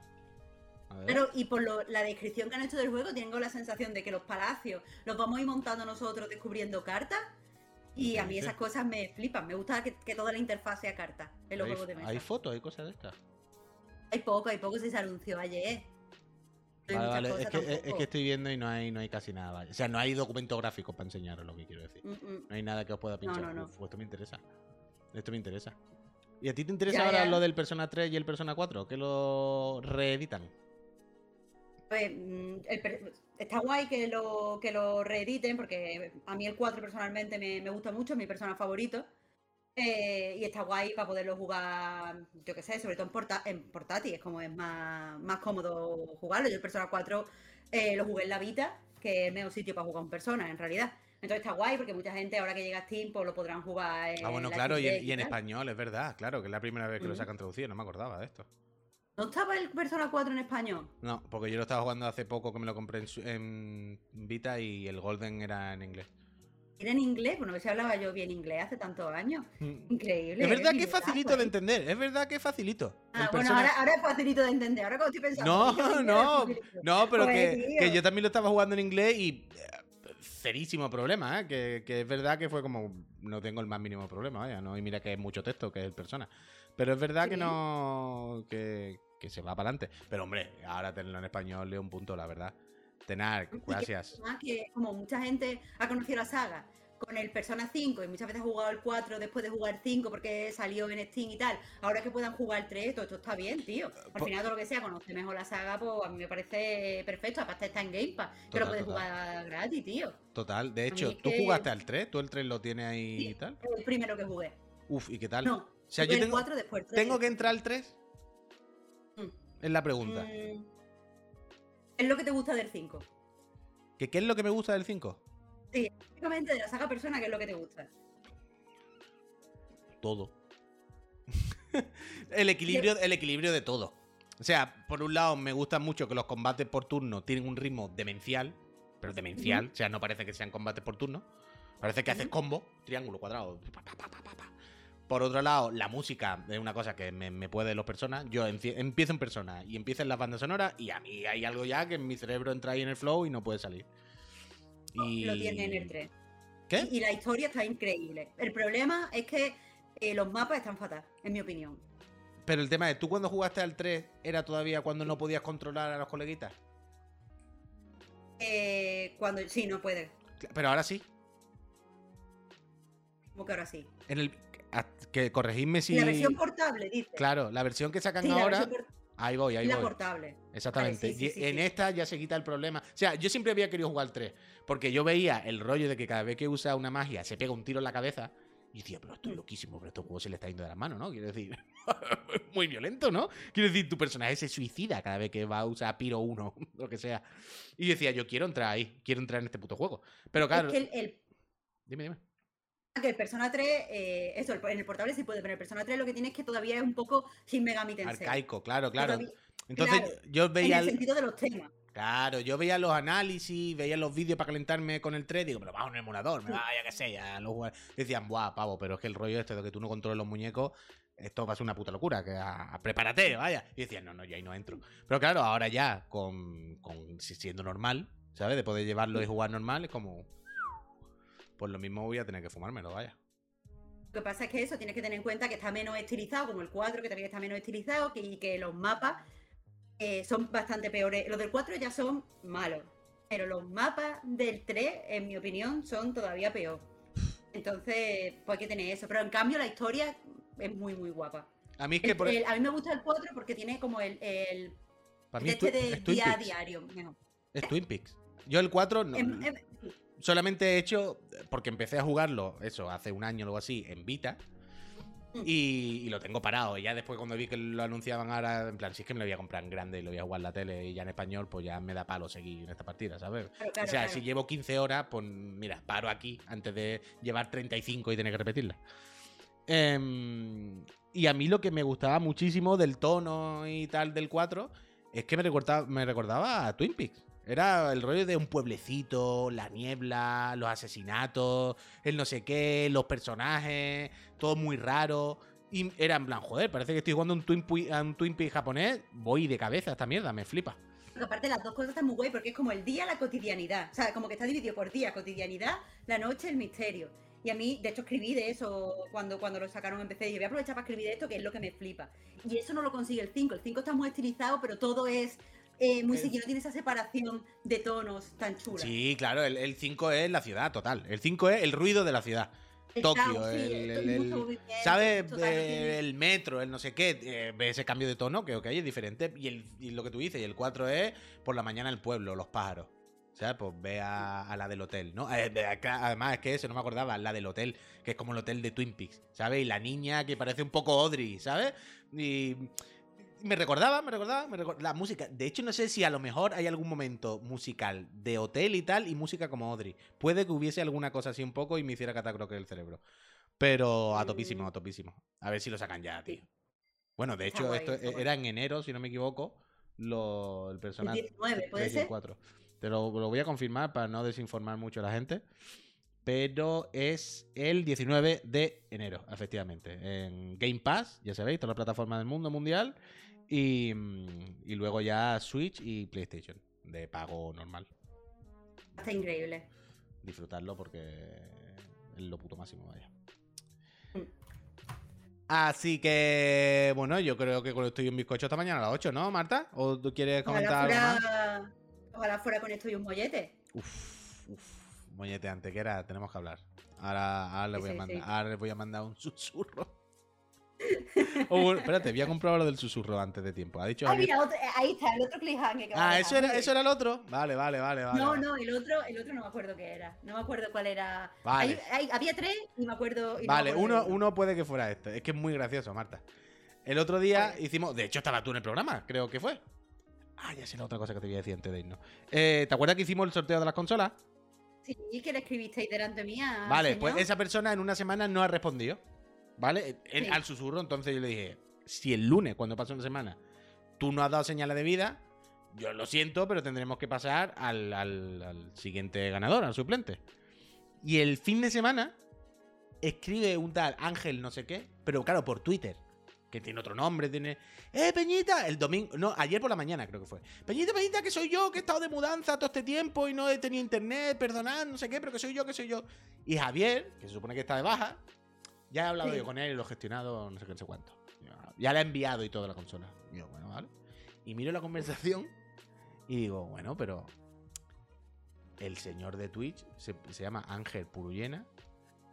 Pero, y por lo- la descripción que han hecho del juego, tengo la sensación de que los palacios los vamos a ir montando nosotros descubriendo cartas. Y a mí esas cosas me flipan. Me gusta que, que toda la interfaz sea carta en los hay, juegos de mesa. hay fotos, hay cosas de estas. Hay poco, hay poco si se anunció ayer. No Vale, vale. Es que, es- que estoy viendo y no hay, no hay casi nada. O sea, no hay documento gráfico para enseñaros lo que quiero decir. Mm, mm. No hay nada que os pueda pinchar. no, no. Uf, esto me interesa. Esto me interesa. ¿Y a ti te interesa Ya, ahora ya. lo del Persona 3 y el Persona 4? Que lo reeditan. Pues, mm, el está guay que lo, que lo reediten, porque a mí el 4 personalmente me, me gusta mucho, es mi persona favorito. Eh, y está guay para poderlo jugar, yo qué sé, sobre todo en, porta- en portátil, es como es más, más cómodo jugarlo. Yo el Persona 4 eh, lo jugué en la Vita, que es el mejor sitio para jugar con personas, en realidad. Entonces está guay, porque mucha gente ahora que llega a Steam, pues lo podrán jugar en Ah, bueno, la claro, y, en- y en español, es verdad, claro, que es la primera vez que lo Ujú. sacan traducido, no me acordaba de esto. ¿No estaba el Persona 4 en español? No, porque yo lo estaba jugando hace poco que me lo compré en, Vita y el Golden era en inglés. Era en inglés, bueno, que se hablaba yo bien inglés hace tantos años. Increíble. Es verdad ¿eh? que es facilito de ¿eh? entender, es verdad que es facilito. El Ah, bueno, Persona- ahora, ahora es facilito de entender. Ahora como estoy pensando. No, no, no, pero Pues, que, que yo también lo estaba jugando en inglés y eh, cerísimo problema, ¿eh? Que, que es verdad que fue como, no tengo el más mínimo problema, vaya, ¿no? Y mira que es mucho texto, que es el persona. Pero es verdad que no, que, que se va para adelante. Pero hombre, ahora tenerlo en español es un punto, la verdad. Tenar, que- gracias. Que como mucha gente ha conocido la saga con el Persona 5 y muchas veces ha jugado el 4 después de jugar 5 porque salió en Steam y tal, ahora que puedan jugar el 3, todo esto está bien, tío. Al Po- final todo lo que sea, conoce mejor la saga, pues a mí me parece perfecto. Aparte está en Game Pass, que Total, lo puedes total. jugar gratis, tío. Total, de hecho, ¿tú que- jugaste al 3? ¿Tú el 3 lo tienes ahí y tal? el primero que jugué. Uf, ¿y qué tal? No, el tengo, 4 después el 3. ¿tengo que entrar al 3? Es la pregunta. Mm, Es lo que te gusta del 5. ¿Que ¿Qué es lo que me gusta del 5? Básicamente de la saga Persona, que es lo que te gusta. todo. el, equilibrio, el equilibrio de todo. O sea, por un lado me gusta mucho que los combates por turno tienen un ritmo demencial, pero demencial, o sea, no parece que sean combates por turno. Parece que haces combo, triángulo, cuadrado. pa, pa, pa. Por otro lado, la música es una cosa que me, me puede de los personas. Yo empiezo en persona y empiezo en las bandas sonoras y a mí hay algo ya que en mi cerebro entra ahí en el flow y no puede salir. Y... Lo tiene en el 3. ¿Qué? Y, y la historia está increíble. El problema es que eh, los mapas están fatal, en mi opinión. Pero el tema es, ¿tú cuando jugaste al 3 era todavía cuando no podías controlar a los coleguitas? Eh, cuando sí, no puede. Pero ahora sí. Como que ahora sí. En el, a- que corregidme si. La versión portable, dice. Claro, la versión que sacan Sí, ahora. Ahí voy, ahí la voy. portable. Exactamente. Vale, sí, sí, Y sí, en esta ya se quita el problema. O sea, yo siempre había querido jugar al 3. Porque yo veía el rollo de que cada vez que usa una magia se pega un tiro en la cabeza. Y decía, pero estoy Mm. loquísimo, pero este juego se le está yendo de las manos, ¿no? Quiero decir, muy violento, ¿no? Quiero decir, tu personaje se suicida cada vez que va a usar Piro 1, lo que sea. Y decía, yo quiero entrar ahí, quiero entrar en este puto juego. Pero claro, Es que el, el- dime, dime. Que el Persona 3, eh, eso, en el portable sí puede, pero el Persona 3 lo que tiene es que todavía es un poco sin Megami Tensei. Arcaico, claro, claro. Todavía- Entonces claro, yo veía... el el- sentido de los temas. Claro, yo veía los análisis, veía los vídeos para calentarme con el 3, digo, pero a un emulador, me va, ya que sé, ya lo jugar. Y decían, buah, pavo, pero es que el rollo este de que tú no controles los muñecos, esto va a ser una puta locura, que a- a- prepárate, vaya. Y decían, no, no, yo ahí no entro. Pero claro, ahora ya, con, con si- siendo normal, ¿sabes? De poder llevarlo y jugar normal, es como. Pues lo mismo voy a tener que fumármelo, vaya. Lo que pasa es que eso tienes que tener en cuenta que está menos estilizado, como el 4, que también está menos estilizado, que, y que los mapas eh, son bastante peores. Los del 4 ya son malos, pero los mapas del 3, en mi opinión, son todavía peor. Entonces, pues hay que tener eso. Pero en cambio, la historia es muy, muy guapa. A mí es que El- por. el- a mí me gusta el 4 porque tiene como el, el para mí es, este es Twin día a diario. mejor. Es Twin Peaks. Yo el 4 no. Solamente he hecho, porque empecé a jugarlo, eso, hace un año o algo así, en Vita. Y, y lo tengo parado. Y ya después cuando vi que lo anunciaban ahora, en plan, si es que me lo voy a comprar en grande y lo voy a jugar en la tele y ya en español, pues ya me da palo seguir en esta partida, ¿sabes? Claro, claro, o sea, claro. si llevo 15 horas, pues mira, paro aquí antes de llevar 35 y tener que repetirla. Em, y a mí lo que me gustaba muchísimo del tono y tal del 4 es que me recordaba, me recordaba a Twin Peaks. Era el rollo de un pueblecito, la niebla, los asesinatos, el no sé qué, los personajes, todo muy raro. Y era en plan, joder, parece que estoy jugando un Twin, Pui- un Twin Peaks japonés. Voy de cabeza a esta mierda, me flipa. Porque aparte las dos cosas están muy guay porque es como el día, la cotidianidad. O sea, como que está dividido por día, cotidianidad, la noche, el misterio. Y a mí, de hecho, escribí de eso cuando, cuando lo sacaron en PC. Dije, voy a aprovechar para escribir de esto, que es lo que me flipa. Y eso no lo consigue el 5. El 5 está muy estilizado, pero todo es eh, muy El- seguido. Tiene esa separación de tonos tan chula. Sí, claro, el 5 es la ciudad, total. El 5 es el ruido de la ciudad. El Tokio, caos, el, ¿sabes? Eh, el metro, el no sé qué, eh, ve ese cambio de tono que ok, es diferente. Y, lo que tú dices, y el 4 es por la mañana el pueblo, los pájaros. ¿Sabes? Pues ve a, a la del hotel, ¿no? Eh, además, es que eso no me acordaba, la del hotel, que es como el hotel de Twin Peaks, ¿sabes? Y la niña que parece un poco Audrey, ¿sabes? Y me recordaba, me recordaba, me recor- la música. De hecho, no sé si a lo mejor hay algún momento musical de hotel y tal, y música como Audrey. Puede que hubiese alguna cosa así un poco y me hiciera catacroque el cerebro. Pero a topísimo, a topísimo. A ver si lo sacan ya, tío. Bueno, de hecho, esto era en enero, si no me equivoco, lo, el personaje. 19, ¿puede 3 y el ser? 4. Te lo, lo voy a confirmar para no desinformar mucho a la gente. Pero es el 19 de enero, efectivamente. En Game Pass, ya sabéis, todas las plataformas del mundo mundial. Y, mm, y luego ya Switch y PlayStation, de pago normal. Está increíble. Disfrutarlo porque es lo puto máximo, vaya. Mm. Así que, bueno, yo creo que con esto y un bizcocho esta mañana a las 8, ¿no, Marta? ¿O tú quieres comentar Ojalá algo más? fuera, ojalá fuera con esto y un mollete. Uf, uf, moñete antequera, tenemos que hablar. Ahora, ahora, le Sí, voy a mandar, sí. ahora le voy a mandar un susurro. Oh, bueno, espérate, voy a comprobar lo del susurro antes de tiempo. Ha dicho Ah, mira, otro- eh, ahí está, el otro cliffhanger que a Ah, ¿eso era, ¿eso era el otro? Vale, vale, vale, vale. No, no, el otro, el otro no me acuerdo qué era. No me acuerdo cuál era. Vale. Hay- hay- había tres y me acuerdo. y no me Vale, acuerdo uno, uno puede que fuera este. Es que es muy gracioso, Marta. El otro día hicimos. De hecho, estaba tú en el programa, creo que fue. Ah, ya sé la otra cosa que te voy a decir antes de irnos. Eh, ¿Te acuerdas que hicimos el sorteo de las consolas? Sí, que le escribisteis delante mía. Vale, señor. pues esa persona en una semana no ha respondido. ¿Vale? Sí. Al susurro, entonces yo le dije: si el lunes, cuando pase una semana, tú no has dado señales de vida, yo lo siento, pero tendremos que pasar al, al- al siguiente ganador, al suplente. Y el fin de semana escribe un tal Ángel no sé qué, pero claro, por Twitter. Que tiene otro nombre, tiene. ¡Eh, Peñita! El domingo. No, ayer por la mañana creo que fue. Peñita, Peñita, que soy yo, que he estado de mudanza todo este tiempo y no he tenido internet, perdonad, no sé qué, pero que soy yo, que soy yo. Y Javier, que se supone que está de baja, ya he hablado Sí. yo con él y lo he gestionado, no sé qué, no sé cuánto. Ya, la ha enviado y toda la consola. Y yo, bueno, vale. Y miro la conversación y digo, bueno, pero el señor de Twitch se, se llama Ángel Purullena.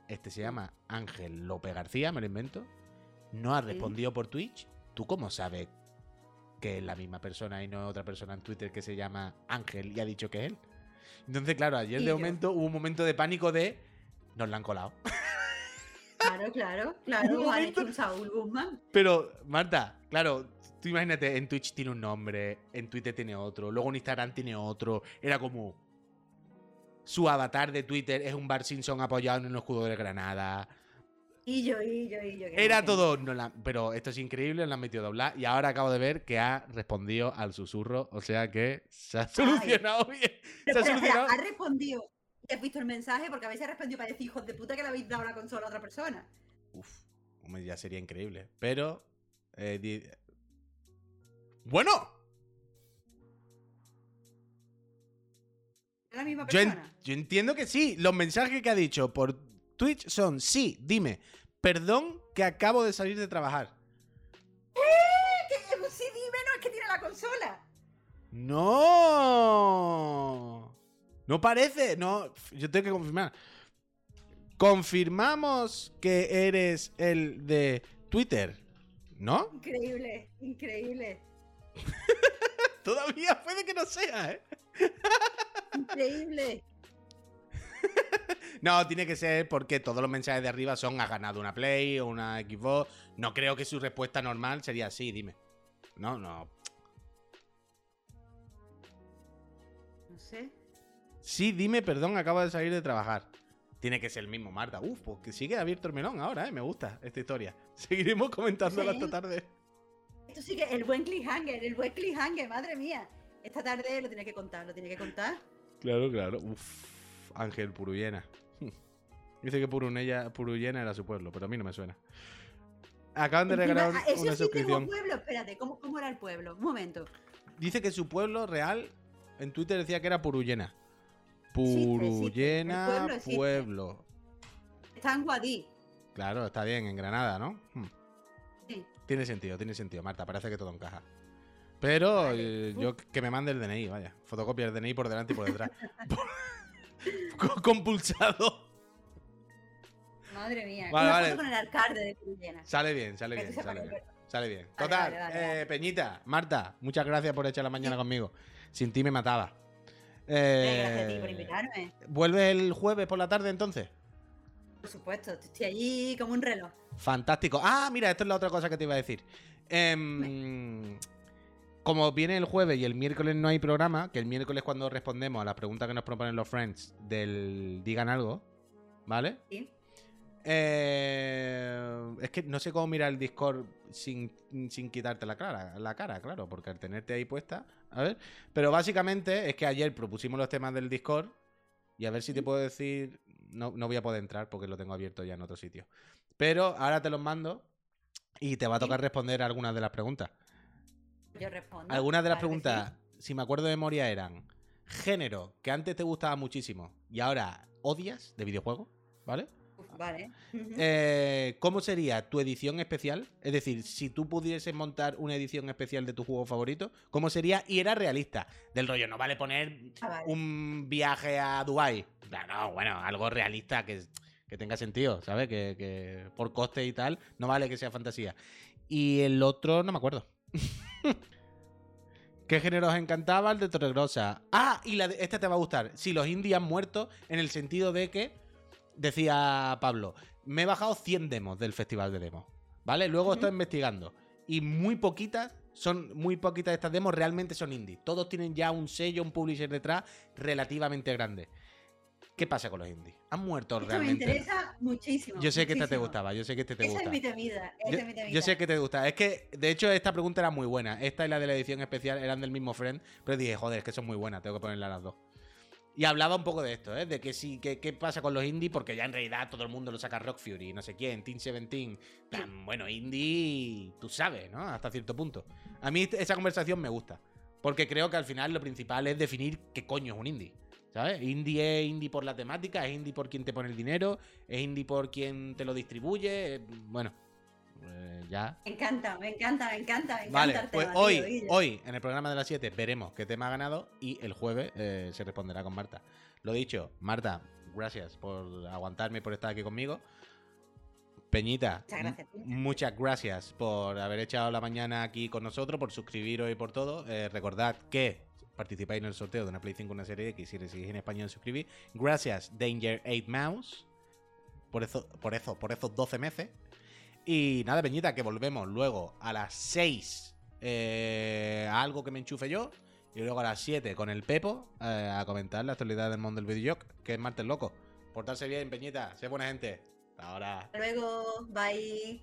Este se llama Ángel López García, me lo invento. No ha respondido por Twitch. ¿Tú cómo sabes que es la misma persona y no otra persona en Twitter que se llama Ángel y ha dicho que es él? Entonces, claro, ayer de momento hubo un momento de pánico de nos la han colado. Claro, claro, claro. Han momento- hecho un Saúl Guzmán. Pero, Marta, claro, tú imagínate, en Twitch tiene un nombre, en Twitter tiene otro, luego en Instagram tiene otro. Era como. Su avatar de Twitter es un Bar Simpson apoyado en un escudo de Granada. Y yo, y yo, y yo. Era no, todo. no la- pero esto es increíble, nos la han metido a doblar. Y ahora acabo de ver que ha respondido al susurro. O sea que se ha solucionado bien. Se ha Pero espera, espera, solucionado. ¿has respondido? ¿Y has visto el mensaje? Porque a veces ha respondido para decir, hijos de puta, que le habéis dado la consola a otra persona. Uf, ya sería increíble. Pero. eh, di- Bueno, ¿Es la misma Yo, en- yo entiendo que sí. Los mensajes que ha dicho por Twitch son: sí, dime, perdón que acabo de salir de trabajar. ¿Qué? Pues sí, dime, no, es que tiene la consola. ¡No! No parece. No, yo tengo que confirmar. Confirmamos que eres el de Twitter, ¿no? Increíble, increíble, Todavía puede que no sea, ¿eh? increíble. No, tiene que ser porque todos los mensajes de arriba son has ganado una Play o una Xbox. No creo que su respuesta normal sería sí, dime. No, no. No sé. Sí, dime, perdón, acabo de salir de trabajar. Tiene que ser el mismo, Marta. Uf, pues que sigue abierto el melón ahora, ¿eh? Me gusta esta historia. Seguiremos comentándola esta tarde. Esto sí que el buen cliffhanger, el buen cliffhanger, madre mía. Esta tarde lo tiene que contar, lo tiene que contar. Claro, claro. Uf, Ángel Purullena. Dice que Purunella, Purullena era su pueblo, pero a mí no me suena. Acaban de Encima, regalar ah, eso una sí tengo suscripción. pueblo. Espérate, ¿cómo, ¿cómo era el pueblo? Un momento. Dice que su pueblo real en Twitter decía que era Purullena. Existe. El Purullena, pueblo pueblo. Está en Guadí. Claro, está bien, en Granada, ¿no? Hmm. Sí. Tiene sentido, tiene sentido, Marta. Parece que todo encaja. Pero Vale. eh, yo que me mande el DNI, vaya. Fotocopia el DNI por delante y por detrás. Compulsado. Madre mía. Vale, vale. foto con el alcalde de Cruyena. Sale bien, sale bien, sale bien. Sale bien. Vale, Total, eh. Peñita, Marta, muchas gracias por echar la mañana conmigo. Sin ti me mataba. Eh, Gracias a ti por invitarme. ¿Vuelves el jueves por la tarde entonces? Por supuesto, estoy allí como un reloj. Fantástico. Ah, mira, esto es la otra cosa que te iba a decir. Em, como viene el jueves y el miércoles no hay programa, que el miércoles cuando respondemos a las preguntas que nos proponen los friends del digan algo, ¿vale? ¿sí? Eh, es que no sé cómo mirar el Discord sin, sin quitarte la cara, la cara, claro, porque al tenerte ahí puesta, a ver. Pero básicamente es que ayer propusimos los temas del Discord y a ver si te puedo decir, no, no voy a poder entrar porque lo tengo abierto ya en otro sitio. Pero ahora te los mando y te va a tocar responder algunas de las preguntas. Yo respondo. Algunas de las claro preguntas, si me acuerdo de memoria, eran género que antes te gustaba muchísimo y ahora odias de videojuegos, ¿vale? Sí. Vale. Eh, ¿Cómo sería tu edición especial? Es decir, si tú pudieses montar una edición especial de tu juego favorito, ¿cómo sería? Y era realista. Del rollo, no vale poner Ah, vale. un viaje a Dubai. No, no, bueno, algo realista que, que tenga sentido, ¿sabes? Que, que por coste y tal, no vale que sea fantasía. Y el otro, no me acuerdo. ¿Qué género os encantaba? El de Torregrosa. Ah, y la de- esta te va a gustar. Si los indies han muerto, en el sentido de que, decía Pablo, me he bajado 100 demos del festival de demos. ¿Vale? Luego estoy investigando. Y muy poquitas, son muy poquitas de estas demos realmente son indie. Todos tienen ya un sello, un publisher detrás relativamente grande. ¿Qué pasa con los indies? ¿Han muerto Esto me realmente? interesa muchísimo. Yo sé que esta te gustaba, yo sé que este te Esa gusta. es mi temida. Esa Yo, es mi temida. yo sé que te gusta. Es que, de hecho, esta pregunta era muy buena. Esta y la de la edición especial eran del mismo friend. Pero dije, joder, es que son muy buenas, tengo que ponerlas las dos. Y hablaba un poco de esto, ¿eh? De que sí, que qué pasa con los indie, porque ya en realidad todo el mundo lo saca Rock Fury, no sé quién, Team 17. Tan, bueno, indie, tú sabes, ¿no? Hasta cierto punto. A mí esa conversación me gusta. Porque creo que al final lo principal es definir qué coño es un indie. ¿Sabes? Indie es indie por la temática, es indie por quien te pone el dinero, es indie por quien te lo distribuye. Bueno, eh, ya. Me encanta, me encanta, me encanta, me Vale, encanta el pues hoy, tío, hoy, en el programa de las 7, veremos qué tema ha ganado y el jueves eh, se responderá con Marta. Lo dicho, Marta, gracias por aguantarme y por estar aquí conmigo. Peñita, Muchas gracias, muchas por haber echado la mañana aquí con nosotros, por suscribiros y por todo. Eh, recordad que participáis en el sorteo de una Play 5 una serie X si le seguís en español suscribís. Gracias, Danger 8 Mouse, por eso, por eso, por esos 12 meses. Y nada, Peñita, que volvemos luego a las 6 eh, a algo que me enchufe yo. Y luego a las 7 con el Pepo eh, a comentar la actualidad del mundo del videojuego, que es martes loco. Portarse bien, Peñita, sé buena gente. Hasta ahora. Hasta luego, bye.